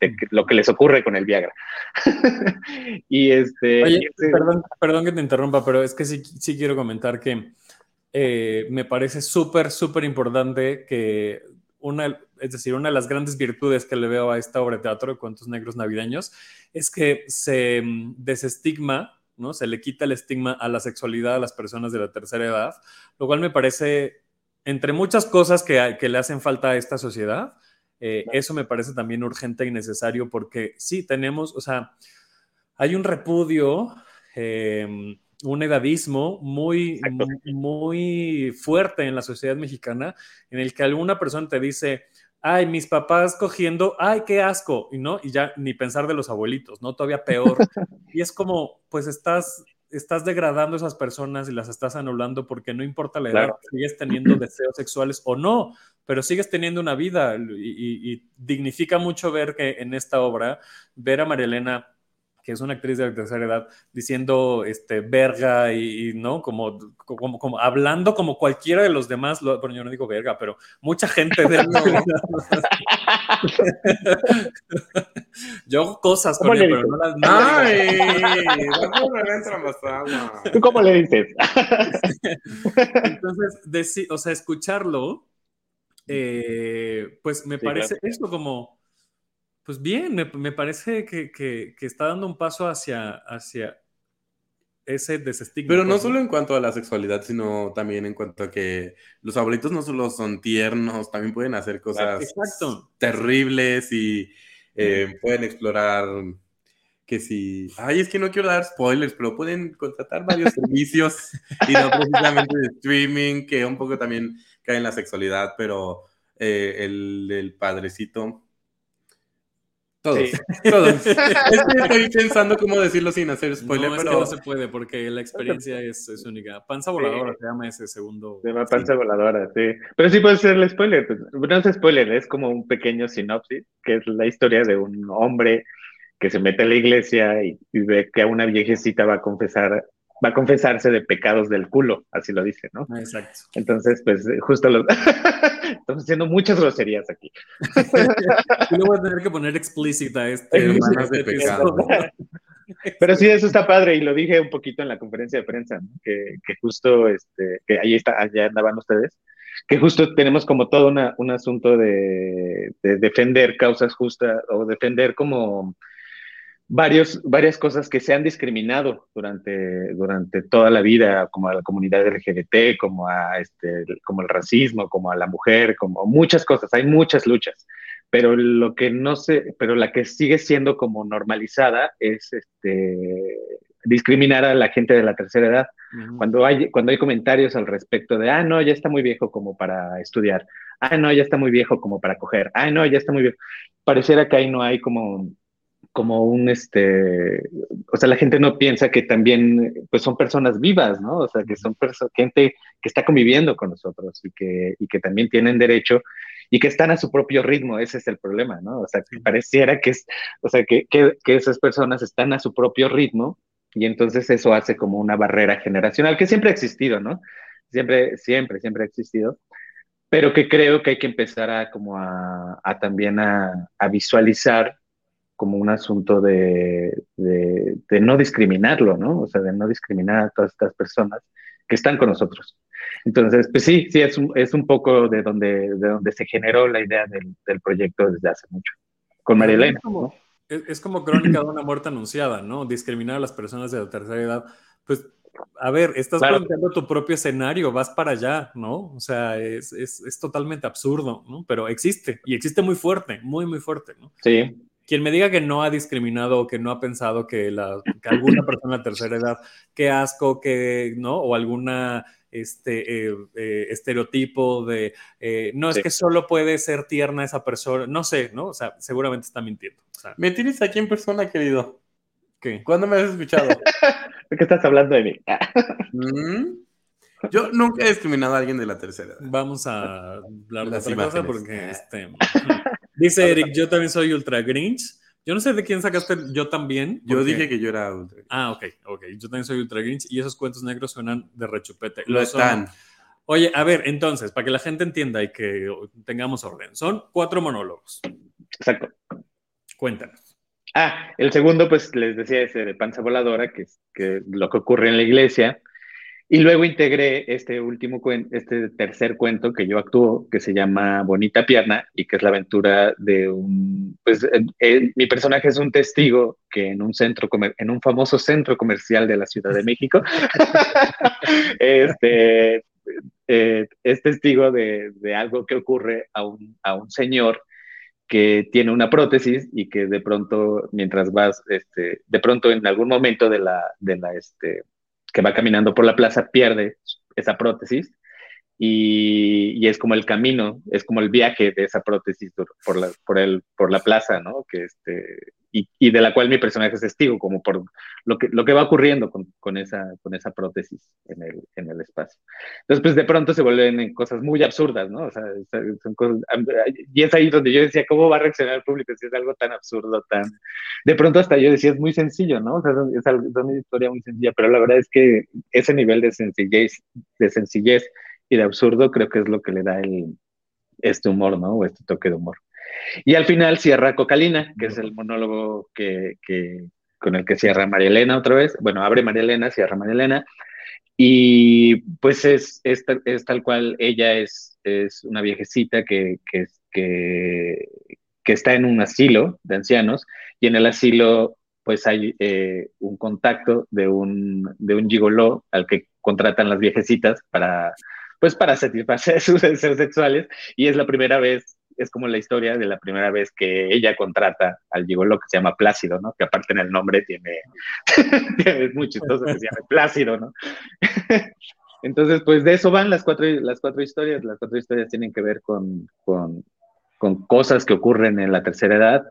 de lo que les ocurre con el Viagra. [laughs] y este, Oye, este... Perdón, perdón que te interrumpa, pero es que sí, sí quiero comentar que eh, me parece súper, súper importante que una, es decir, una de las grandes virtudes que le veo a esta obra de teatro de cuentos negros navideños es que se mm, desestigma, ¿no? Se le quita el estigma a la sexualidad a las personas de la tercera edad, lo cual me parece, entre muchas cosas que, que le hacen falta a esta sociedad, eh, eso me parece también urgente y necesario porque sí, tenemos, o sea, hay un repudio, eh, un edadismo muy, muy fuerte en la sociedad mexicana, en el que alguna persona te dice, ay, mis papás cogiendo, ay, qué asco, y no, y ya ni pensar de los abuelitos, ¿no? Todavía peor. [laughs] y es como, pues estás, estás degradando a esas personas y las estás anulando porque no importa la edad, claro. sigues teniendo [clears throat] deseos sexuales o no, pero sigues teniendo una vida y, y, dignifica mucho ver que en esta obra, ver a Marilena que es una actriz de la tercera edad, diciendo este, verga y, y no, como, como, como, hablando como cualquiera de los demás, lo, bueno, yo no digo verga, pero mucha gente de [laughs] [laughs] Yo hago cosas con él, pero no las... No [laughs] ¡Ay! ¿Tú cómo le dices? Entonces, o sea, escucharlo, eh, pues me sí, parece claro. esto como pues bien, me, me parece que, que, que, está dando un paso hacia, hacia ese desestigma. Pero no solo en cuanto a la sexualidad, sino también en cuanto a que los abuelitos no solo son tiernos, también pueden hacer cosas Exacto. terribles y eh, pueden explorar que si, ay, es que no quiero dar spoilers, pero pueden contratar varios servicios [laughs] y no precisamente de streaming, que un poco también cae en la sexualidad, pero eh, el, el padrecito todos, sí. todos. [laughs] es que estoy pensando cómo decirlo sin hacer spoiler, no, pero... Es que no se puede porque la experiencia [laughs] es, es única. Panza voladora sí. se llama ese segundo. Se llama panza sí. voladora, sí. Pero sí puede ser el spoiler. Pues, no es spoiler, es como un pequeño sinopsis, que es la historia de un hombre que se mete a la iglesia y, y ve que a una viejecita va a confesar va a confesarse de pecados del culo, así lo dice, ¿no? Exacto. Entonces, pues justo los... [laughs] estamos haciendo muchas groserías aquí. [laughs] y luego voy a tener que poner explícita este de pecado. [laughs] Pero sí, eso está padre y lo dije un poquito en la conferencia de prensa, ¿no? que, que, justo, este, que ahí está, allá andaban ustedes, que justo tenemos como todo una, un asunto de, de defender causas justas o defender como varios, varias cosas que se han discriminado durante, durante toda la vida, como a la comunidad LGBT, como, a este, como el racismo, como a la mujer, como muchas cosas, hay muchas luchas, pero lo que no sé, pero la que sigue siendo como normalizada es este, discriminar a la gente de la tercera edad. Uh -huh. cuando, hay, cuando hay comentarios al respecto de, ah, no, ya está muy viejo como para estudiar, ah, no, ya está muy viejo como para coger, ah, no, ya está muy viejo. Pareciera que ahí no hay como como un, este, o sea, la gente no piensa que también, pues son personas vivas, ¿no? O sea, que son gente que está conviviendo con nosotros y que, y que también tienen derecho y que están a su propio ritmo, ese es el problema, ¿no? O sea, que pareciera que es, o sea, que, que, que esas personas están a su propio ritmo y entonces eso hace como una barrera generacional que siempre ha existido, ¿no? siempre, siempre, siempre ha existido, pero que creo que hay que empezar a como a, a también a, a, visualizar como un asunto de, de, de, no discriminarlo, ¿no? O sea, de no discriminar a todas estas personas que están con nosotros. Entonces, pues sí, sí, es un, es un poco de donde, de donde se generó la idea del, del proyecto desde hace mucho, con María Elena. ¿no? es, como crónica de una muerte anunciada, ¿no? Discriminar a las personas de la tercera edad. Pues, a ver, estás claro. planteando tu propio escenario, vas para allá, ¿no? O sea, es, es, es, totalmente absurdo, ¿no? Pero existe, y existe muy fuerte, muy, muy fuerte, ¿no? Sí. Quien me diga que no ha discriminado o que no ha pensado que, la, que alguna persona de la tercera edad, qué asco, que, ¿no? O alguna este eh, eh, estereotipo de eh, no es sí. que solo puede ser tierna esa persona, no sé, ¿no? O sea, seguramente está mintiendo. O sea, me tienes aquí en persona, querido. ¿Qué? ¿Cuándo me has escuchado? [laughs] ¿De qué estás hablando de mí? [laughs] ¿Mm? Yo nunca he discriminado a alguien de la tercera edad. Vamos a hablar de otra cosa porque este, [laughs] dice Eric, yo también soy ultra grinch. Yo no sé de quién sacaste yo también. Yo dije que yo era ultra. Ah, ok, ok. Yo también soy ultra grinch y esos cuentos negros suenan de rechupete. Lo están. Son... Oye, a ver, entonces, para que la gente entienda y que tengamos orden, son cuatro monólogos. Exacto. Cuéntanos. Ah, el segundo, pues les decía ese de panza voladora, que es que lo que ocurre en la iglesia. Y luego integré este último cuento, este tercer cuento que yo actúo, que se llama Bonita Pierna, y que es la aventura de un, pues mi personaje es un testigo que en un centro, en un famoso centro comercial de la Ciudad de México, [laughs] este, eh, es testigo de, de, algo que ocurre a un, a un señor que tiene una prótesis y que de pronto, mientras vas, este, de pronto en algún momento de la, de la, este, que va caminando por la plaza pierde esa prótesis y, y, es como el camino, es como el viaje de esa prótesis por la, por el, por la plaza, ¿no? Que este, y, y, de la cual mi personaje es testigo, como por lo que, lo que va ocurriendo con, con, esa, con esa prótesis en el, en el espacio. Entonces, pues de pronto se vuelven cosas muy absurdas, ¿no? O sea, son cosas, y es ahí donde yo decía, ¿cómo va a reaccionar el público si es algo tan absurdo, tan... De pronto hasta yo decía, es muy sencillo, ¿no? O sea, es, es una historia muy sencilla, pero la verdad es que ese nivel de sencillez, de sencillez y de absurdo creo que es lo que le da el, este humor, ¿no? O este toque de humor. Y al final cierra Cocalina, que es el monólogo que, que, con el que cierra María Elena otra vez. Bueno, abre María Elena, cierra María Elena. Y pues es, es, es tal cual, ella es, es una viejecita que, que, que, que, está en un asilo de ancianos y en el asilo pues hay eh, un contacto de un, de un gigoló al que contratan las viejecitas para, pues para satisfacer [laughs] sus deseos sexuales y es la primera vez es como la historia de la primera vez que ella contrata al gigolo que se llama Plácido, ¿no? Que aparte en el nombre tiene, [laughs] es muy chistoso que se llame Plácido, ¿no? [laughs] Entonces, pues de eso van las cuatro, las cuatro historias. Las cuatro historias tienen que ver con, con, con cosas que ocurren en la tercera edad.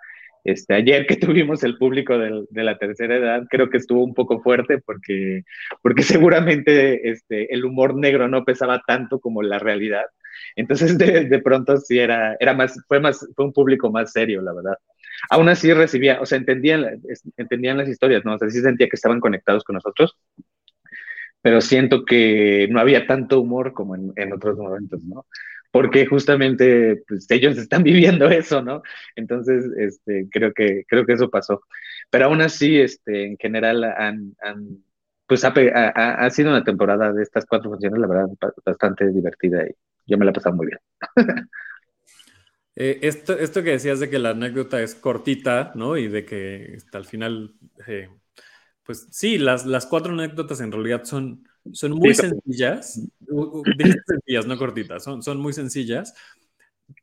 Este, ayer que [laughs] tuvimos el público de, la tercera edad, creo que estuvo un poco fuerte porque, porque seguramente este, el humor negro no pesaba tanto como la realidad. Entonces, de, de, pronto sí era, era más, fue más, fue un público más serio, la verdad. Aún así recibía, o sea, entendían, entendían las historias, ¿no? O sea, sentía que estaban conectados con nosotros, pero siento que no había tanto humor como en, en otros momentos, ¿no? Porque justamente pues, ellos están [laughs] viviendo eso, ¿no? Entonces, este, creo que, creo que eso pasó. Pero aún así, este, en general han, pues ha, sido una temporada de estas cuatro funciones, la verdad, bastante divertida y yo me la he pasado muy bien. [laughs] eh, esto, esto que decías de que la anécdota es cortita, ¿no? Y de que hasta al final, eh, pues sí, las, las cuatro anécdotas en realidad son, son muy sí, sencillas, [laughs] sencillas, no cortitas, son, son muy sencillas.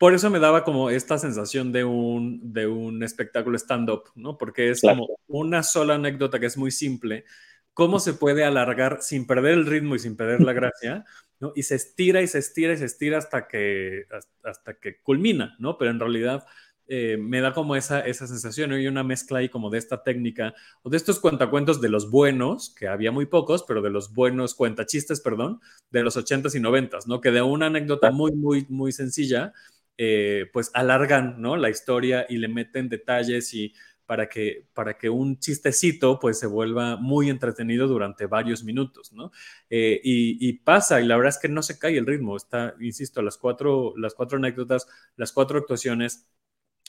Por eso me daba como esta sensación de un, de un espectáculo stand-up, ¿no? Porque es claro. como una sola anécdota que es muy simple, cómo se puede alargar sin perder el ritmo y sin perder la gracia, [laughs] ¿no? Y se estira y se estira y se estira hasta que, hasta que culmina, ¿no? Pero en realidad eh, me da como esa, esa sensación, ¿no? y una mezcla ahí como de esta técnica, o de estos cuentacuentos de los buenos, que había muy pocos, pero de los buenos cuentachistes, perdón, de los 80s y 90s, ¿no? Que de una anécdota muy, muy, muy sencilla, eh, pues alargan, ¿no? La historia y le meten detalles y para que, para que un chistecito pues se vuelva muy entretenido durante varios minutos, ¿no? Eh, y, pasa, y la verdad es que no se cae el ritmo, está, insisto, las cuatro, las cuatro anécdotas, las cuatro actuaciones,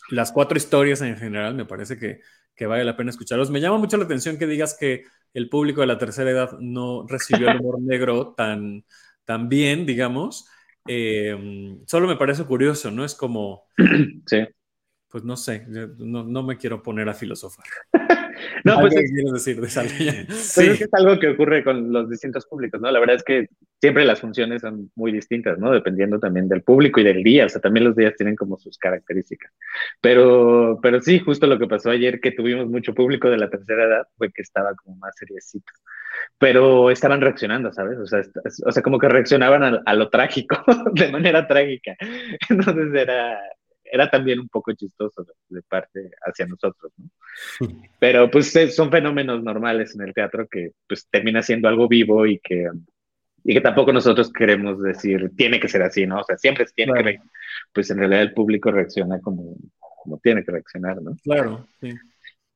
las cuatro historias en general, me parece que, que vale la pena escucharlos. Me llama mucho la atención que digas que el público de la tercera edad no recibió el humor [laughs] negro tan, tan bien, digamos. Eh, solo me parece curioso, ¿no? Es como... Sí pues no sé, no, me quiero poner a filosofar. [laughs] no, pues es, decir de [laughs] sí. es, que es algo que ocurre con los distintos públicos, ¿no? La verdad es que siempre las funciones son muy distintas, ¿no? Dependiendo también del público y del día, o sea, también los días tienen como sus características. Pero, pero sí, justo lo que pasó ayer, que tuvimos mucho público de la tercera edad, fue que estaba como más seriecito. Pero estaban reaccionando, ¿sabes? O sea, o sea como que reaccionaban a, a lo trágico, [laughs] de manera trágica. Entonces era, era también un poco chistoso de, parte hacia nosotros, ¿no? Pero pues son fenómenos normales en el teatro que pues termina siendo algo vivo y que, y que tampoco nosotros queremos decir, tiene que ser así, ¿no? O sea, siempre tiene que, pues en realidad el público reacciona como, como tiene que reaccionar, ¿no? Claro, sí.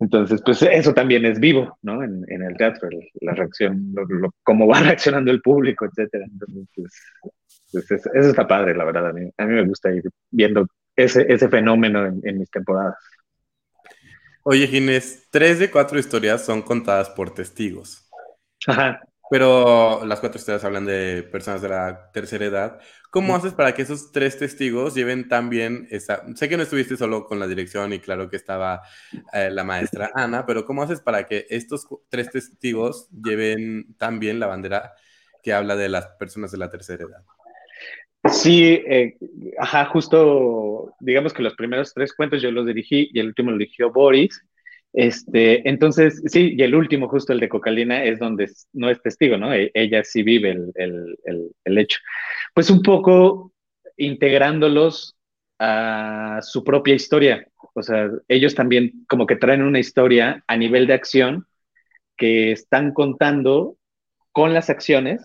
Entonces, pues eso también es vivo, ¿no? En, en el teatro, la reacción, cómo va [laughs] reaccionando el público, etcétera. Entonces, pues, pues eso, está padre, la verdad. A mí, a mí me gusta ir viendo ese, fenómeno en, mis temporadas. Oye, Ginés, tres de cuatro historias son contadas por testigos. Ajá. Pero las cuatro historias hablan de personas de la tercera edad. ¿Cómo haces para que esos tres testigos lleven tan bien esa... Sé que no estuviste solo con la dirección y claro que estaba eh, la maestra Ana, pero ¿cómo haces para que estos tres testigos lleven tan bien la bandera que habla de las personas de la tercera edad? Sí, eh, ajá, justo, digamos que los primeros tres cuentos yo los dirigí y el último lo dirigió Boris. Este, entonces, sí, y el último, justo el de Cocalina, es donde no es testigo, ¿no? E, ella sí vive el, el, el, el hecho. Pues un poco integrándolos a su propia historia. O sea, ellos también como que traen una historia a nivel de acción que están contando con las acciones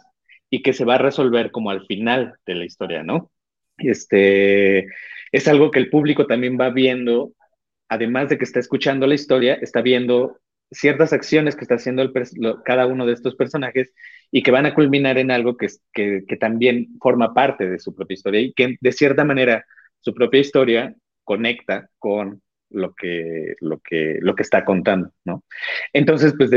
y que se va a resolver como al final de la historia, ¿no? Este, es algo que el público también va viendo, además de que está escuchando la historia, está viendo ciertas acciones que está haciendo cada uno de estos personajes y que van a culminar en algo que, que también forma parte de su propia historia y que de cierta manera su propia historia conecta con lo que, lo que, lo que está contando, ¿no? Entonces, pues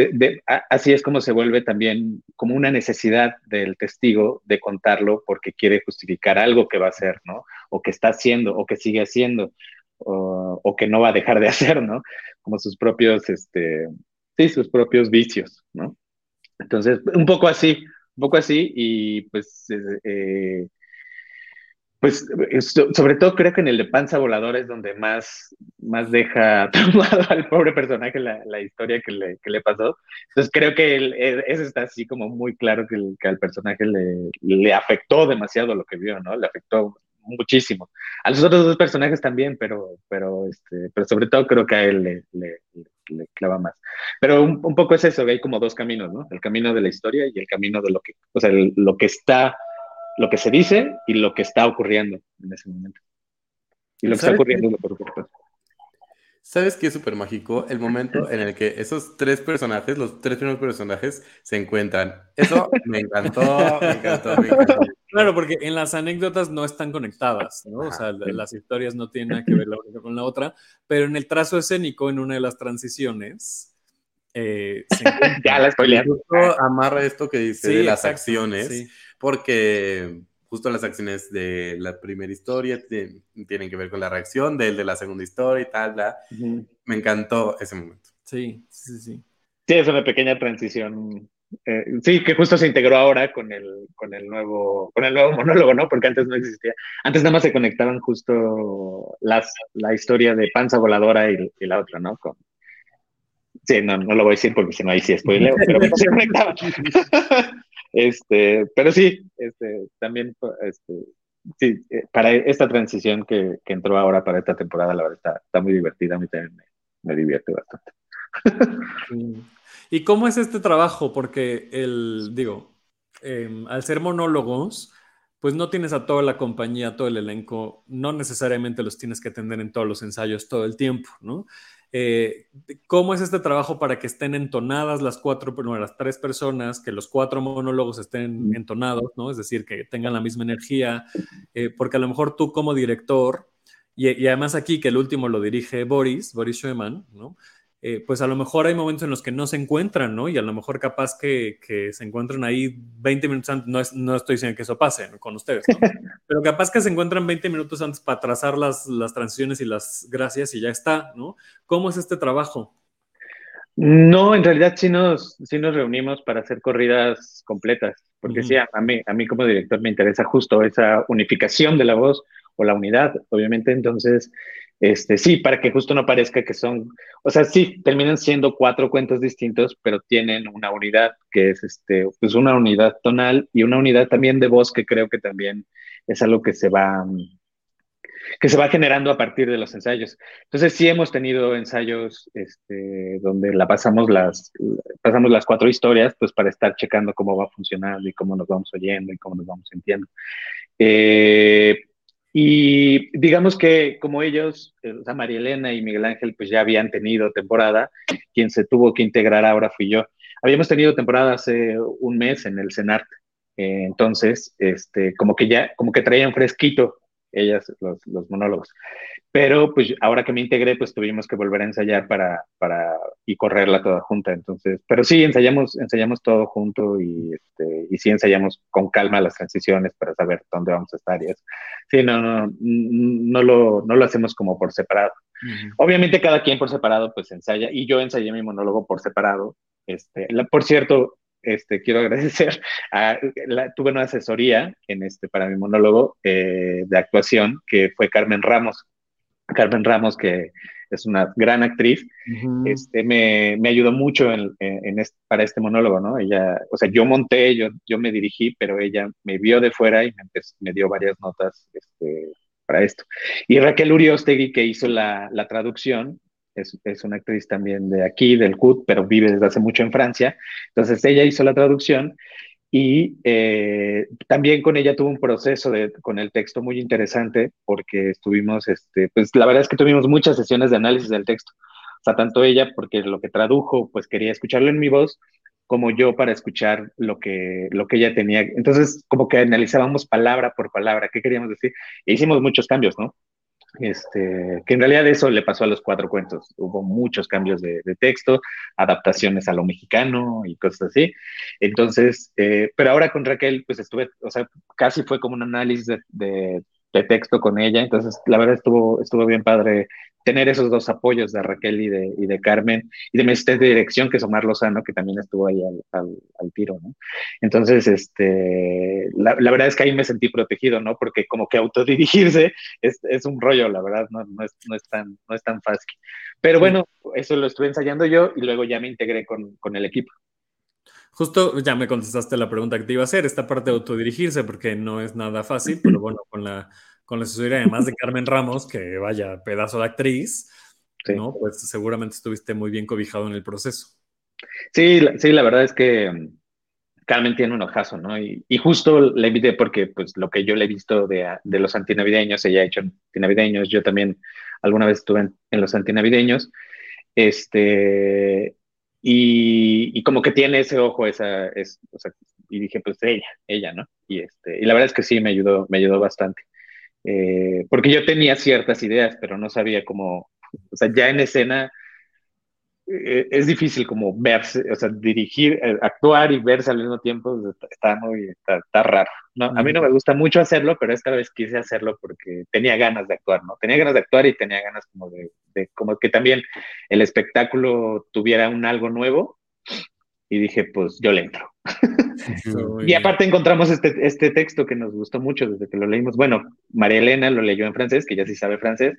así es como se vuelve también como una necesidad del testigo de contarlo porque quiere justificar algo que va a hacer, ¿no? O que está haciendo, o que sigue haciendo, o, que no va a dejar de [laughs] hacer, ¿no? Como sus propios, este, sí, sus propios vicios, ¿no? Entonces, un poco así, un poco así, y pues eh, pues sobre todo creo que en el de Panza Volador es donde más, más deja [laughs] traumado al pobre personaje la, la historia que le, que le, pasó. Entonces creo que e, eso está así como muy claro que, que al personaje le, le, afectó demasiado lo que vio, ¿no? Le afectó muchísimo. A los otros dos personajes también, pero, pero, este, pero sobre todo creo que a él le, le clava más. Pero un, un, poco es eso, que hay como dos caminos, ¿no? El camino de la historia y el camino de lo que, o sea, lo que está lo que se dice y lo que está ocurriendo en ese momento. Y lo que está ocurriendo es lo que ocurre. ¿Sabes qué es súper mágico? El momento en el que esos tres personajes, los tres primeros personajes, se encuentran. Eso me encantó, me encantó, me encantó. Claro, porque en las anécdotas no están conectadas, ¿no? O sea, las historias no tienen nada que ver la una con la otra, pero en el trazo escénico, en una de las transiciones, eh, [laughs] ya la spoileé. Amarra esto que dice de las acciones. Sí porque justo las acciones de la primera historia tienen que ver con la reacción del de la segunda historia y tal, bla. Me encantó ese momento. Sí, sí, sí. Sí, es una pequeña transición. Eh, sí, que justo se integró ahora con el, con el nuevo, con el nuevo monólogo, ¿no? Porque antes no existía. Antes nada más se conectaban justo las, la historia de Panza Voladora y, la otra, ¿no? Con, Sí, no, no lo voy a decir porque si no ahí sí spoileo, pero se conectaban. [laughs] Este, pero sí, este, también, este, sí, eh, para esta transición que, que, entró ahora para esta temporada, la verdad está, muy divertida, a mí también me, me divierte bastante. [laughs] ¿Y cómo es este trabajo? Porque el, digo, em, al ser monólogos, pues no tienes a toda la compañía, todo el elenco, no necesariamente los tienes que atender en todos los ensayos todo el tiempo, ¿no? Eh, ¿Cómo es este trabajo para que estén entonadas las cuatro, bueno, las tres personas, que los cuatro monólogos estén entonados, ¿no? Es decir, que tengan la misma energía, eh, porque a lo mejor tú como director, y, y, además aquí que el último lo dirige Boris, Boris Schumann, ¿no? Eh, pues a lo mejor hay momentos en los que no se encuentran, ¿no? Y a lo mejor capaz que, que se encuentran ahí 20 minutos antes, no, es, no, estoy diciendo que eso pase con ustedes, ¿no? [laughs] Pero capaz que se encuentran 20 minutos antes para trazar las, las transiciones y las gracias y ya está, ¿no? ¿Cómo es este trabajo? No, en realidad sí nos, sí nos reunimos para hacer corridas completas, porque uh -huh. sí, a, a, mí, a mí como director me interesa justo esa unificación de la voz o la unidad, obviamente, entonces este, sí, para que justo no parezca que son, o sea, sí, terminan siendo cuatro cuentos distintos, pero tienen una unidad que es, este, pues una unidad tonal y una unidad también de voz que creo que también es algo que se va, que se va generando a partir de los ensayos. Entonces sí hemos tenido ensayos, este, donde la pasamos las, pasamos las cuatro historias, pues para estar checando cómo va funcionando y cómo nos vamos oyendo y cómo nos vamos sintiendo. Eh, y digamos que como ellos, eh, o sea, María Elena y Miguel Ángel, pues ya habían tenido temporada, quien se tuvo que integrar ahora fui yo. Habíamos tenido temporada hace un mes en el CENART, eh, entonces, este, como que ya, como que traían fresquito ellas, los, los, monólogos. Pero pues ahora que me integré, pues tuvimos que volver a ensayar para, para y correrla toda junta. Entonces, pero sí, ensayamos, ensayamos todo junto y, este, y sí ensayamos con calma las transiciones para saber dónde vamos a estar y eso. Sí, no, no, no, lo, no lo hacemos como por separado. Uh -huh. Obviamente cada quien por separado pues ensaya y yo ensayé mi monólogo por separado. Este, la, por cierto, este, quiero [laughs] agradecer, a, la, tuve una asesoría en este, para mi monólogo eh, de actuación, que fue Carmen Ramos. Carmen Ramos, que es una gran actriz, uh -huh. este, me, me, ayudó mucho en, en este, para este monólogo, ¿no? Ella, o sea, yo monté, yo, yo me dirigí, pero ella me vio de fuera y me, me dio varias notas este, para esto. Y Raquel Uriostegui, que hizo la, la traducción, es, una actriz también de aquí, del CUT, pero vive desde hace mucho en Francia. Entonces ella hizo la traducción y eh, también con ella tuvo un proceso con el texto muy interesante porque estuvimos, este, pues la verdad es que tuvimos muchas sesiones de análisis del texto. O sea, tanto ella, porque lo que tradujo, pues quería escucharlo en mi voz, como yo para escuchar lo que, lo que ella tenía. Entonces, como que analizábamos palabra por palabra, qué queríamos decir, e hicimos muchos cambios, ¿no? Este, que en realidad eso le pasó a los cuatro cuentos. Hubo muchos cambios de, texto, adaptaciones a lo mexicano y cosas así. Entonces, eh, pero ahora con Raquel, pues estuve, o sea, casi fue como un análisis de, de, texto con ella. Entonces, la verdad estuvo, estuvo bien padre tener esos dos apoyos de Raquel y de, y de Carmen y de mi de dirección, que es Omar Lozano, que también estuvo ahí al, al, al tiro, ¿no? Entonces, este, la, la, verdad es que ahí me sentí protegido, ¿no? Porque como que autodirigirse [laughs] es, es un rollo, la verdad, no, no, es, no, es tan, no es tan fácil. Pero bueno, eso lo estuve ensayando yo y luego ya me integré con, con el equipo. Justo ya me contestaste la pregunta que te iba a hacer, esta parte de autodirigirse, porque no es nada fácil, pero bueno, con la con la asesoría además de Carmen Ramos, que vaya pedazo de actriz, sí. ¿no? Pues seguramente estuviste muy bien cobijado en el proceso. Sí, sí, la verdad es que mm, Carmen tiene un ojazo, ¿no? Y, y, justo le invité porque, pues, lo que yo le he visto de, de los antinavideños, ella ha hecho antinavideños, yo también alguna vez estuve en, en los antinavideños, este, y, y, como que tiene ese ojo, esa, es, o sea, y dije, pues, ella, ella, ¿no? Y, este, y la verdad es que sí, me ayudó, me ayudó bastante. Eh, porque yo tenía ciertas ideas, pero no sabía cómo, o sea, ya en escena es difícil como verse, o sea, dirigir, eh, actuar y verse al mismo tiempo, está muy, está, está raro. No, a mí no me gusta mucho hacerlo, pero esta vez quise hacerlo porque tenía ganas de actuar, ¿no? Tenía ganas de actuar y tenía ganas como de, de como que también el espectáculo tuviera un algo nuevo y dije, pues yo le entro. y aparte encontramos este, este texto que nos gustó mucho desde que lo leímos. Bueno, María Elena lo leyó en francés, que ya sí sabe francés.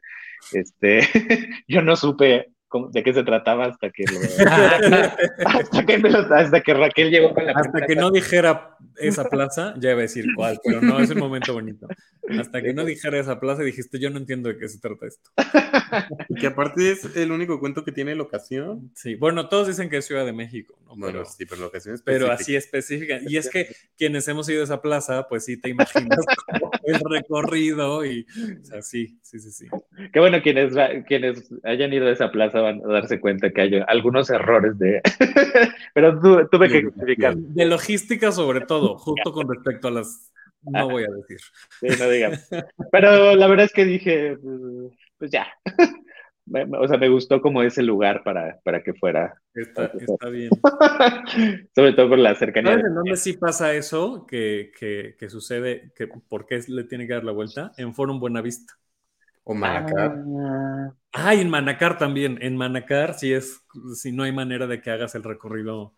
Este, [laughs] yo no supe de qué se trataba hasta que, lo, [laughs] hasta, que lo, hasta que Raquel llegó con la Hasta que no dijera esa plaza, ya iba a decir cuál, pero no, es un momento bonito. Hasta que no dijera esa plaza dijiste, yo no entiendo de qué se trata esto. Y que aparte es el único cuento que tiene locación. Sí, bueno, todos dicen que es Ciudad de México, ¿no? Bueno, pero, sí, pero locación es pero así específica. Y es que quienes hemos ido a esa plaza, pues sí te imaginas [laughs] el recorrido y, o sea, sí, sí, sí, sí. Qué bueno, quienes, quienes hayan ido a esa plaza van a darse cuenta que hay algunos errores de... [laughs] Pero tu- tuve que justificar. De logística sobre todo, justo con respecto a las... No voy a decir. Sí, no digan. Pero la verdad es que dije, pues, ya. [laughs] O sea, me gustó como ese lugar para, para que fuera. Está, está bien. [laughs] Sobre todo por la cercanía. ¿Sabes en dónde sí pasa eso? Que, que, que sucede, que ¿por qué le tiene que dar la vuelta? En Forum Buenavista. O Manacar. Ah, Ah, y en Manacar también. En Manacar sí es, si no hay manera de que hagas el recorrido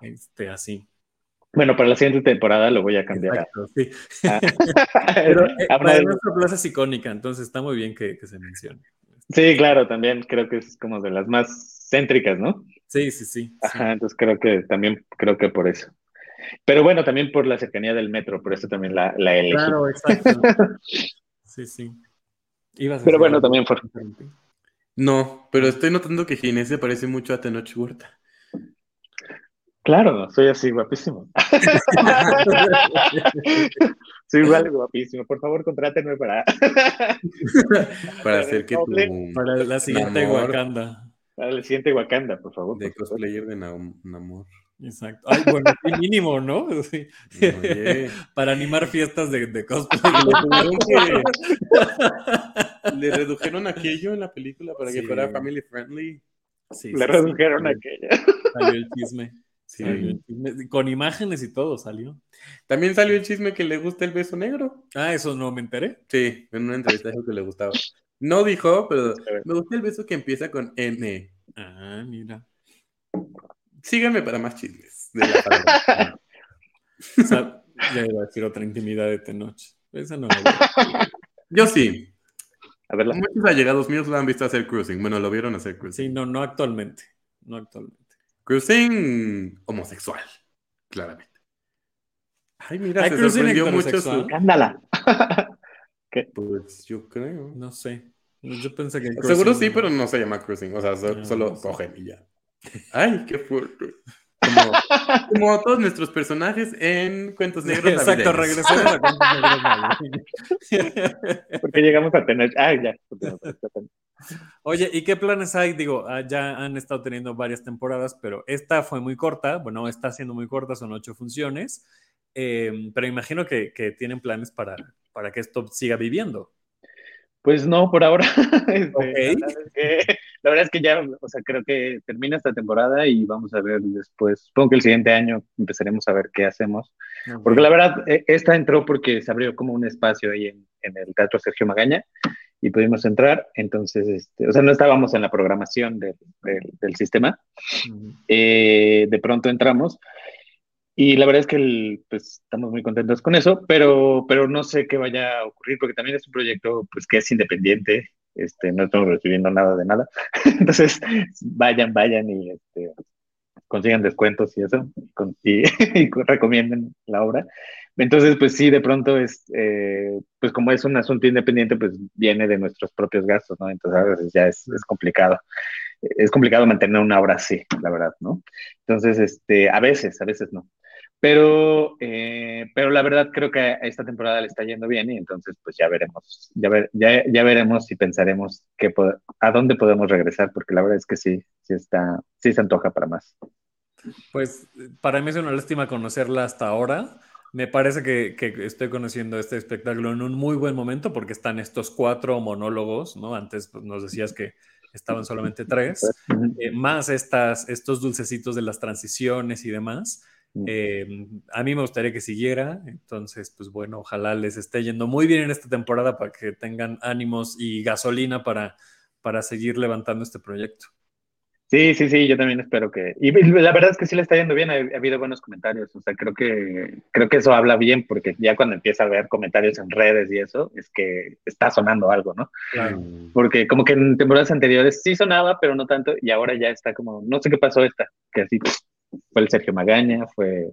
este, así. Bueno, para la siguiente temporada lo voy a cambiar. Exacto, sí. [laughs] Pero eh, para nuestra plaza es icónica, entonces está muy bien que, que se mencione. Sí, claro, también creo que es como de las más céntricas, ¿no? Sí, sí, sí. sí. Ajá, entonces creo que también, creo que por eso. Pero bueno, también por la cercanía del metro, por eso también la, la elegí. Claro, exacto. [laughs] Sí, sí. Ibas a Pero bueno, algo. también por... No, pero estoy notando que Ginés se parece mucho a Tenoch Huerta. Claro, soy así guapísimo. [laughs] soy igual guapísimo. Por favor, contrátenme para, [laughs] Para hacer que tu Para la siguiente Namor. Wakanda. para el siguiente Wakanda, por favor. de por favor. cosplayer de Nam- Namor. Exacto. Ay, bueno, sí, mínimo, ¿no? Sí. Oye, [laughs] Para animar fiestas de, de cosplay. [laughs] le redujeron aquello en la película para que fuera family friendly. Sí, Le sí, redujeron sí. aquella. Salió el chisme. Sí. Salió el chisme. Con imágenes y todo salió. También salió el chisme que le gusta el beso negro. Ah, eso no me enteré. Sí, en una entrevista dijo que le gustaba. No dijo, pero me gusta el beso que empieza con N. Ah, mira. Síganme para más chismes. de la palabra. [laughs] O sea, ya iba a decir otra intimidad de Tenoch. Esa no la Yo sí. A verla. Muchos allegados míos lo han visto hacer cruising. Bueno, lo vieron hacer cruising. Sí, no, no actualmente. No actualmente. Cruising homosexual, claramente. Ay, mira, ¿Hay se sorprendió mucho su... Ándala. [laughs] Pues yo creo. No sé. Yo pensé que. el Seguro cruising- sí, pero no se llama cruising. O sea, so- No, solo no sé. cogen y ya. Ay, qué fuerte. Como, como todos nuestros personajes en Cuentos Negros Exacto, navideños. regresemos a cuentos negros. Porque llegamos a tener. Ah, ya. Oye, ¿y qué planes hay? Digo, ah, ya han estado teniendo varias temporadas, pero esta fue muy corta. Bueno, está siendo muy corta, son ocho funciones. Eh, pero imagino que, que tienen planes para, para que esto siga viviendo. Pues no, por ahora. [laughs] Este, Ok. la, verdad es que, la verdad es que ya, o sea, creo que termina esta temporada y vamos a ver después. Supongo que el siguiente año empezaremos a ver qué hacemos. Porque la verdad, eh, esta entró porque se abrió como un espacio ahí en, en el Teatro Sergio Magaña y pudimos entrar. Entonces, este, o sea, no estábamos en la programación del, del- del sistema. Ujú. Eh, de pronto entramos y la verdad es que el- pues, estamos muy contentos con eso, pero, pero no sé qué vaya a ocurrir porque también es un proyecto pues, que es independiente. Este, no estamos recibiendo nada de nada. [laughs] Entonces, vayan, vayan y este, consigan descuentos y eso, [laughs] y recomienden la obra. Entonces, pues sí, de pronto es, eh, pues como es un asunto independiente, pues viene de nuestros propios gastos, ¿no? Entonces a veces ya es, es complicado. Es complicado mantener una obra así, la verdad, ¿no? Entonces, este, a veces, a veces no. Pero, eh, pero la verdad creo que a esta temporada le está yendo bien y entonces pues ya veremos, ya, ver- ya, ya veremos y pensaremos qué po- a dónde podemos regresar, porque la verdad es que sí, sí está, sí se antoja para más. Pues para mí es una lástima conocerla hasta ahora. Me parece que, que estoy conociendo este espectáculo en un muy buen momento porque están estos cuatro monólogos, ¿no? Antes pues, nos decías que estaban solamente tres, eh, más estas, estos dulcecitos de las transiciones y demás. Eh, a mí me gustaría que siguiera, entonces, pues bueno, ojalá les esté yendo muy bien en esta temporada para que tengan ánimos y gasolina para, para seguir levantando este proyecto. Sí, sí, sí, yo también espero que. Y la verdad es que sí le está yendo bien, ha, ha habido buenos comentarios. O sea, creo que creo que eso habla bien, porque ya cuando empieza a ver comentarios en redes y eso, es que está sonando algo, ¿no? Claro. Porque como que en temporadas anteriores sí sonaba, pero no tanto, y ahora ya está como, no sé qué pasó esta, que así fue el Sergio Magaña, fue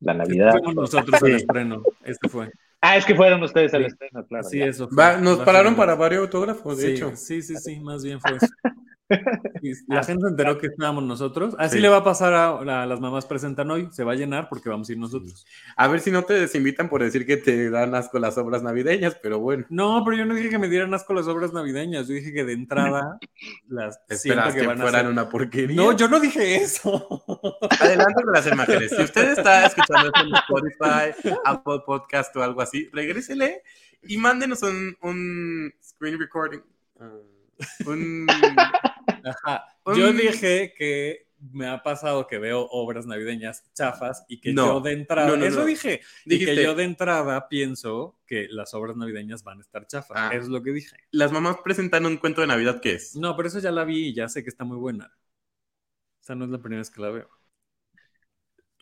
la Navidad. Fuimos nosotros Sí. estreno, este fue. Ah, es que fueron ustedes al estreno, claro. Sí, ya. eso. fue. Va- nos pararon para varios autógrafos, de sí, hecho. Sí, sí, sí, más bien fue eso. [laughs] [laughs] La gente se enteró que estábamos nosotros. Así Sí. le va a pasar a, a las mamás presentan hoy. Se va a llenar porque vamos a ir nosotros. A ver si no te desinvitan por decir que te dan asco las obras navideñas, pero bueno. No, pero yo no dije que me dieran asco las obras navideñas. Yo dije que de entrada [laughs] las Esperas que, van a fueran ser- una porquería. No, yo no dije eso. [laughs] Adelante con las imágenes. Si usted está escuchando esto en Spotify, Apple Podcast o algo así, regrésele y mándenos un, un screen recording. Ah, un... Ajá. Yo dije que me ha pasado que veo obras navideñas chafas y que No, yo de entrada, no, no, eso no. dije, y Dijiste, que yo de entrada pienso que las obras navideñas van a estar chafas. Ah. Es lo que dije. las mamás presentan un cuento de Navidad, ¿qué es? No, pero eso ya la vi y ya sé que está muy buena. Esa no es la primera vez que la veo.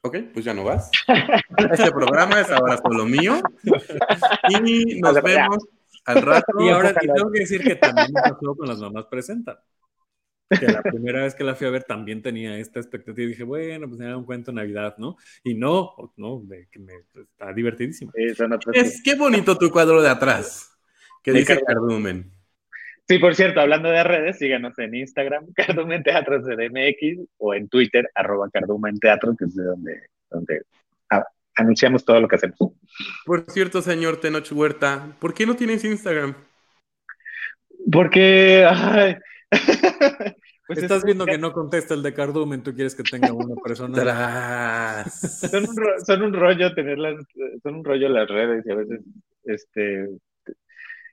Ok, pues ya no vas. Este programa es ahora solo mío. Y nos vemos al rato. Y ahora y tengo que decir que también me pasó con las mamás presentan. Que la primera vez que la fui a ver también tenía esta expectativa y dije, bueno, pues era un cuento de Navidad, ¿no? Y no, no, de que me, está divertidísimo. Sí, son otros- Es, qué bonito tu cuadro de atrás. Que De dice. Cardumen. Sí, por cierto, hablando de redes, síganos en Instagram, [laughs] Cardumen Teatro CDMX, o en Twitter, arroba Cardumen Teatro, que es de donde, donde anunciamos todo lo que hacemos. Por cierto, señor Tenoch Huerta, ¿por qué no tienes Instagram? Porque, ay, [laughs] pues Estás es- viendo que no contesta el de Cardumen, tú quieres que tenga una persona. Son un, ro- son un rollo tenerlas, son un rollo las redes y a veces este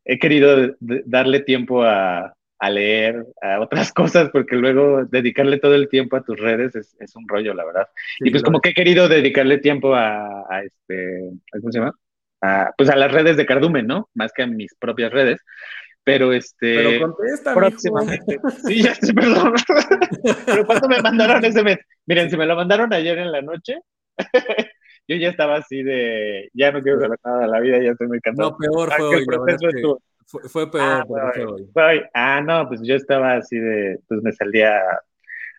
he querido de- de- darle tiempo a, a leer, a otras [laughs] cosas, porque luego dedicarle todo el tiempo a tus redes es, es un rollo, la verdad. y pues como que he querido dedicarle tiempo a, a este, ¿cómo se llama? A, pues a las redes de Cardumen, ¿no? Más que a mis propias redes. Pero este. Pero contesta, próximamente. Sí, ya sé, perdón. [laughs] Pero cuando me mandaron ese mes, miren, si me lo mandaron ayer en la noche, [laughs] yo ya estaba así de, ya no quiero saber nada de la vida, ya estoy muy cansado. No, peor fue hoy. el fue, fue peor, Ah, pero fue hoy. hoy. fue hoy. Ah, no, pues yo estaba así de, pues me salía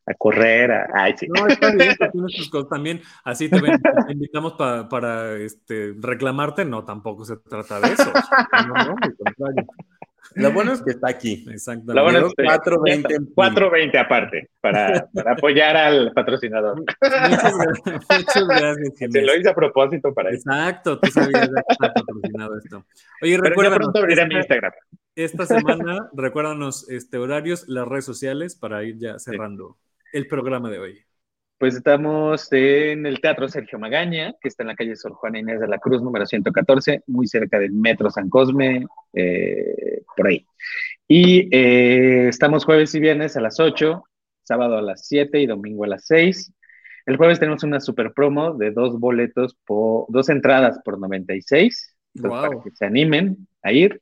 a, correr, a, ay, sí. No, está bien, [laughs] cosas también. Así te, ven- te invitamos pa- para este, reclamarte. No, tampoco se trata de eso. No, no, contrario. Lo bueno es que está aquí. Exactamente. Lo bueno es que 4.20 en 4.20 aparte, para, para apoyar al patrocinador. [laughs] Muchas, muchas gracias, Se lo hice a propósito para eso. Exacto, tú sabías que está patrocinado esto. Oye, recuerda, pronto abriré mi Instagram. esta semana, recuérdanos este, horarios, las redes sociales para ir ya cerrando el programa de hoy. Pues estamos en el Teatro Sergio Magaña, que está en la calle Sor Juana Inés de la Cruz, número 114, muy cerca del Metro San Cosme, eh, por ahí. Y eh, estamos jueves y viernes a las 8, sábado a las 7 y domingo a las 6. El jueves tenemos una super promo de dos boletos, por, dos entradas por 96, entonces, Wow. para que se animen a ir.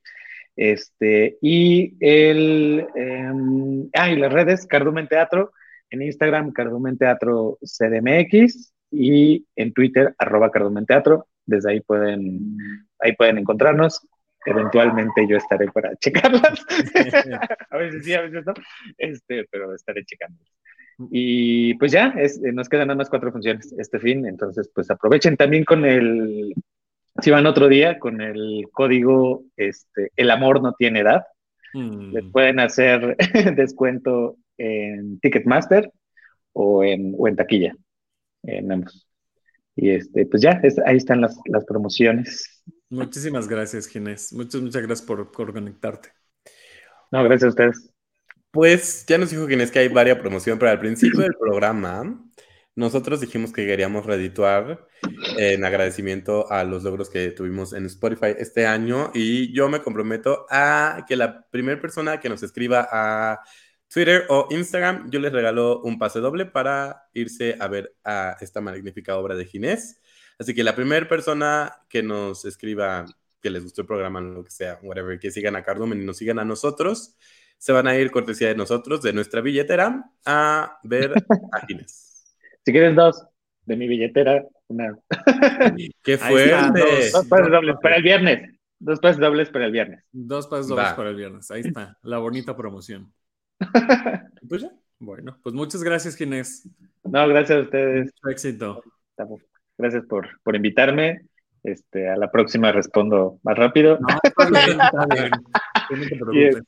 Este, y el, em, ah, y las redes, Cardumen Teatro, en Instagram, Cardumen Teatro CDMX y en Twitter, arroba Cardumen Teatro. Desde ahí pueden, ahí pueden encontrarnos. Eventualmente yo estaré para [laughs] checarlas. a veces sí, a veces no. Este, pero estaré checando. Y pues ya, es, eh, nos quedan nada más cuatro funciones este fin. Entonces, pues aprovechen también con el, si van otro día, con el código este, El amor no tiene edad. Mm, Les pueden hacer [laughs] descuento en Ticketmaster o en, o en taquilla, en ambos. Y este, pues ya, es- ahí están las, las promociones. Muchísimas gracias, Ginés. Muchas, muchas gracias por, por conectarte. No, gracias a ustedes. Pues ya nos dijo Ginés que hay varias promoción, pero al principio del programa nosotros dijimos que queríamos redituar en agradecimiento a los logros que tuvimos en Spotify este año y yo me comprometo a que la primera persona que nos escriba a Twitter o Instagram, yo les regalo un pase doble para irse a ver a esta magnífica obra de Ginés. Así que la primera persona que nos escriba que les gustó el programa, lo que sea, whatever, que sigan a Cardumen y nos sigan a nosotros, se van a ir cortesía de nosotros, de nuestra billetera, a ver a [laughs] Ginés. Si quieres dos de mi billetera, una. [laughs] ¡Qué fuerte! dos. Dos pases dobles para el viernes. Dos pases dobles para el viernes. Dos pasos dobles Va. para el viernes. Ahí está, la bonita promoción. [laughs] Pues ya. Bueno, pues muchas gracias, Ginés. No, gracias a ustedes. Mucho éxito. Gracias por, por invitarme. Este, a la próxima respondo más rápido. No, está bien, está bien. [laughs] Tú no te Y, preocupes.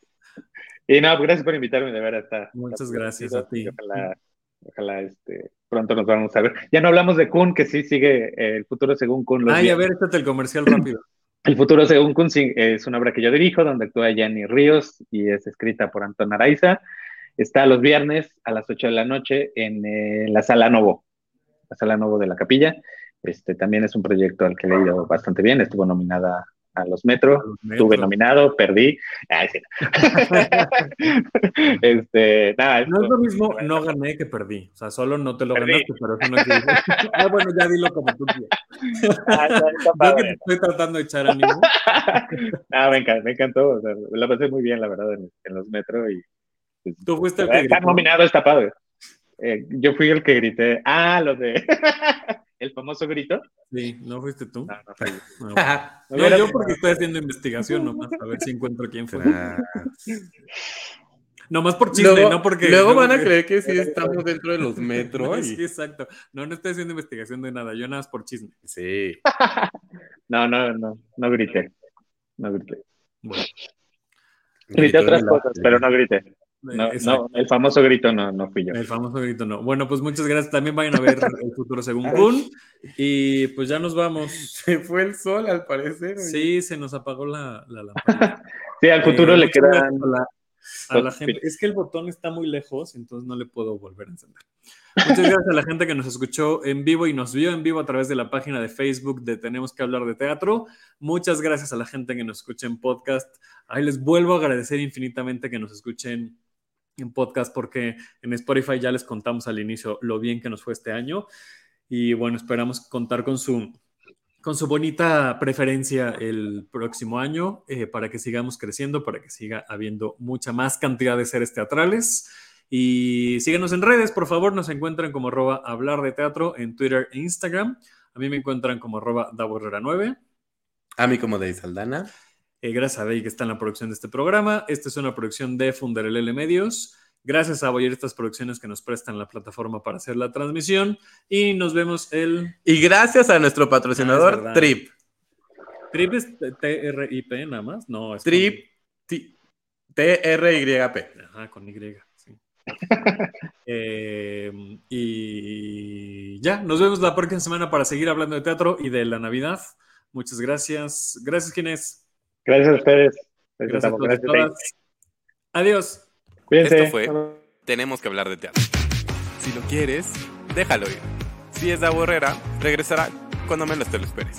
y no, gracias por invitarme, de verdad. Está, Muchas está gracias a ti. Ojalá, ojalá este, pronto nos vamos a ver. Ya no hablamos de Kun, que sí sigue eh, el futuro según Kun. los Ay, a ver, échate el comercial rápido. [clears throat] El futuro según Kun es una obra que yo dirijo, donde actúa Yanni Ríos y es escrita por Anton Araiza. Está los viernes a las 8 de la noche en eh, la Sala Novo, la Sala Novo de la Capilla. Este también es un proyecto al que le he ido bastante bien. Estuvo nominada a los Metro. A los Estuve nominado, perdí. Ay, sí. [laughs] este, nada, No es lo mismo, no gané que perdí. O sea, solo no te lo Perdí. ganaste, pero eso no quiere [laughs] Ah, bueno, ya dilo como tú quieras. Ah, [laughs] Yo que te estoy tratando de echar ánimo. Ah, me encantó, me encantó. O sea, la pasé muy bien, la verdad, en, en los Metro. Y, pues, Tú fuiste el que Estar nominado está padre. Eh, yo fui el que grité. Ah, lo de. [laughs] el famoso grito. Sí, ¿no fuiste tú? No, no fue [laughs] yo. No, Ah, No, yo porque estoy haciendo investigación nomás, a ver si encuentro quién fue. Nomás por chisme, luego, no porque... luego no van a porque- creer que sí estamos dentro de los No, metros. [laughs] sí, exacto. No, no estoy haciendo investigación de nada, yo nada más por chisme. Sí. No, no, no, no grité. No grité. Bueno, Grité otras cosas, pero no grité. No, exacto. no, el famoso grito no, no fui yo. El famoso grito no. Bueno, pues muchas gracias. También vayan a ver [laughs] el futuro según Kun. Y pues ya nos vamos. Se fue el sol, al parecer. oye. Sí, se nos apagó la, la lámpara. [laughs] Sí, al futuro Eh, le muchas quedan. gracias a la, a la gente. Es que el botón está muy lejos, entonces no le puedo volver a encender. Muchas gracias a la gente que nos escuchó en vivo y nos vio en vivo a través de la página de Facebook de Tenemos que hablar de teatro. Muchas gracias a la gente que nos escucha en podcast. Ahí les vuelvo a agradecer infinitamente que nos escuchen en podcast porque en Spotify ya les contamos al inicio lo bien que nos fue este año y bueno, esperamos contar con su con su bonita preferencia el próximo año eh, para que sigamos creciendo, para que siga habiendo mucha más cantidad de seres teatrales. Y síganos en redes, por favor, nos encuentran como arroba hablar de teatro en Twitter e Instagram. A mí me encuentran como arroba daborrera9. A mí como de Saldana. Eh, gracias a Bey que está en la producción de este programa. Esta es una producción de Funderelele Medios. Gracias a Boyer estas producciones que nos prestan la plataforma para hacer la transmisión. Y nos vemos el Y gracias a nuestro Ah, es patrocinador verdad. Trip. Trip es T-R-I-P nada más. No, es Trip T-R-Y-P. Ajá, con Y, sí. [laughs] Eh, y ya, nos vemos la próxima semana para seguir hablando de teatro y de la Navidad. Muchas gracias. Gracias, Ginés. Gracias a ustedes. Gracias a todos Gracias. Adiós. Cuídense. Esto fue Tenemos que hablar de teatro. Si lo quieres, déjalo ir. Si es de Borrera, regresará cuando menos te lo esperes.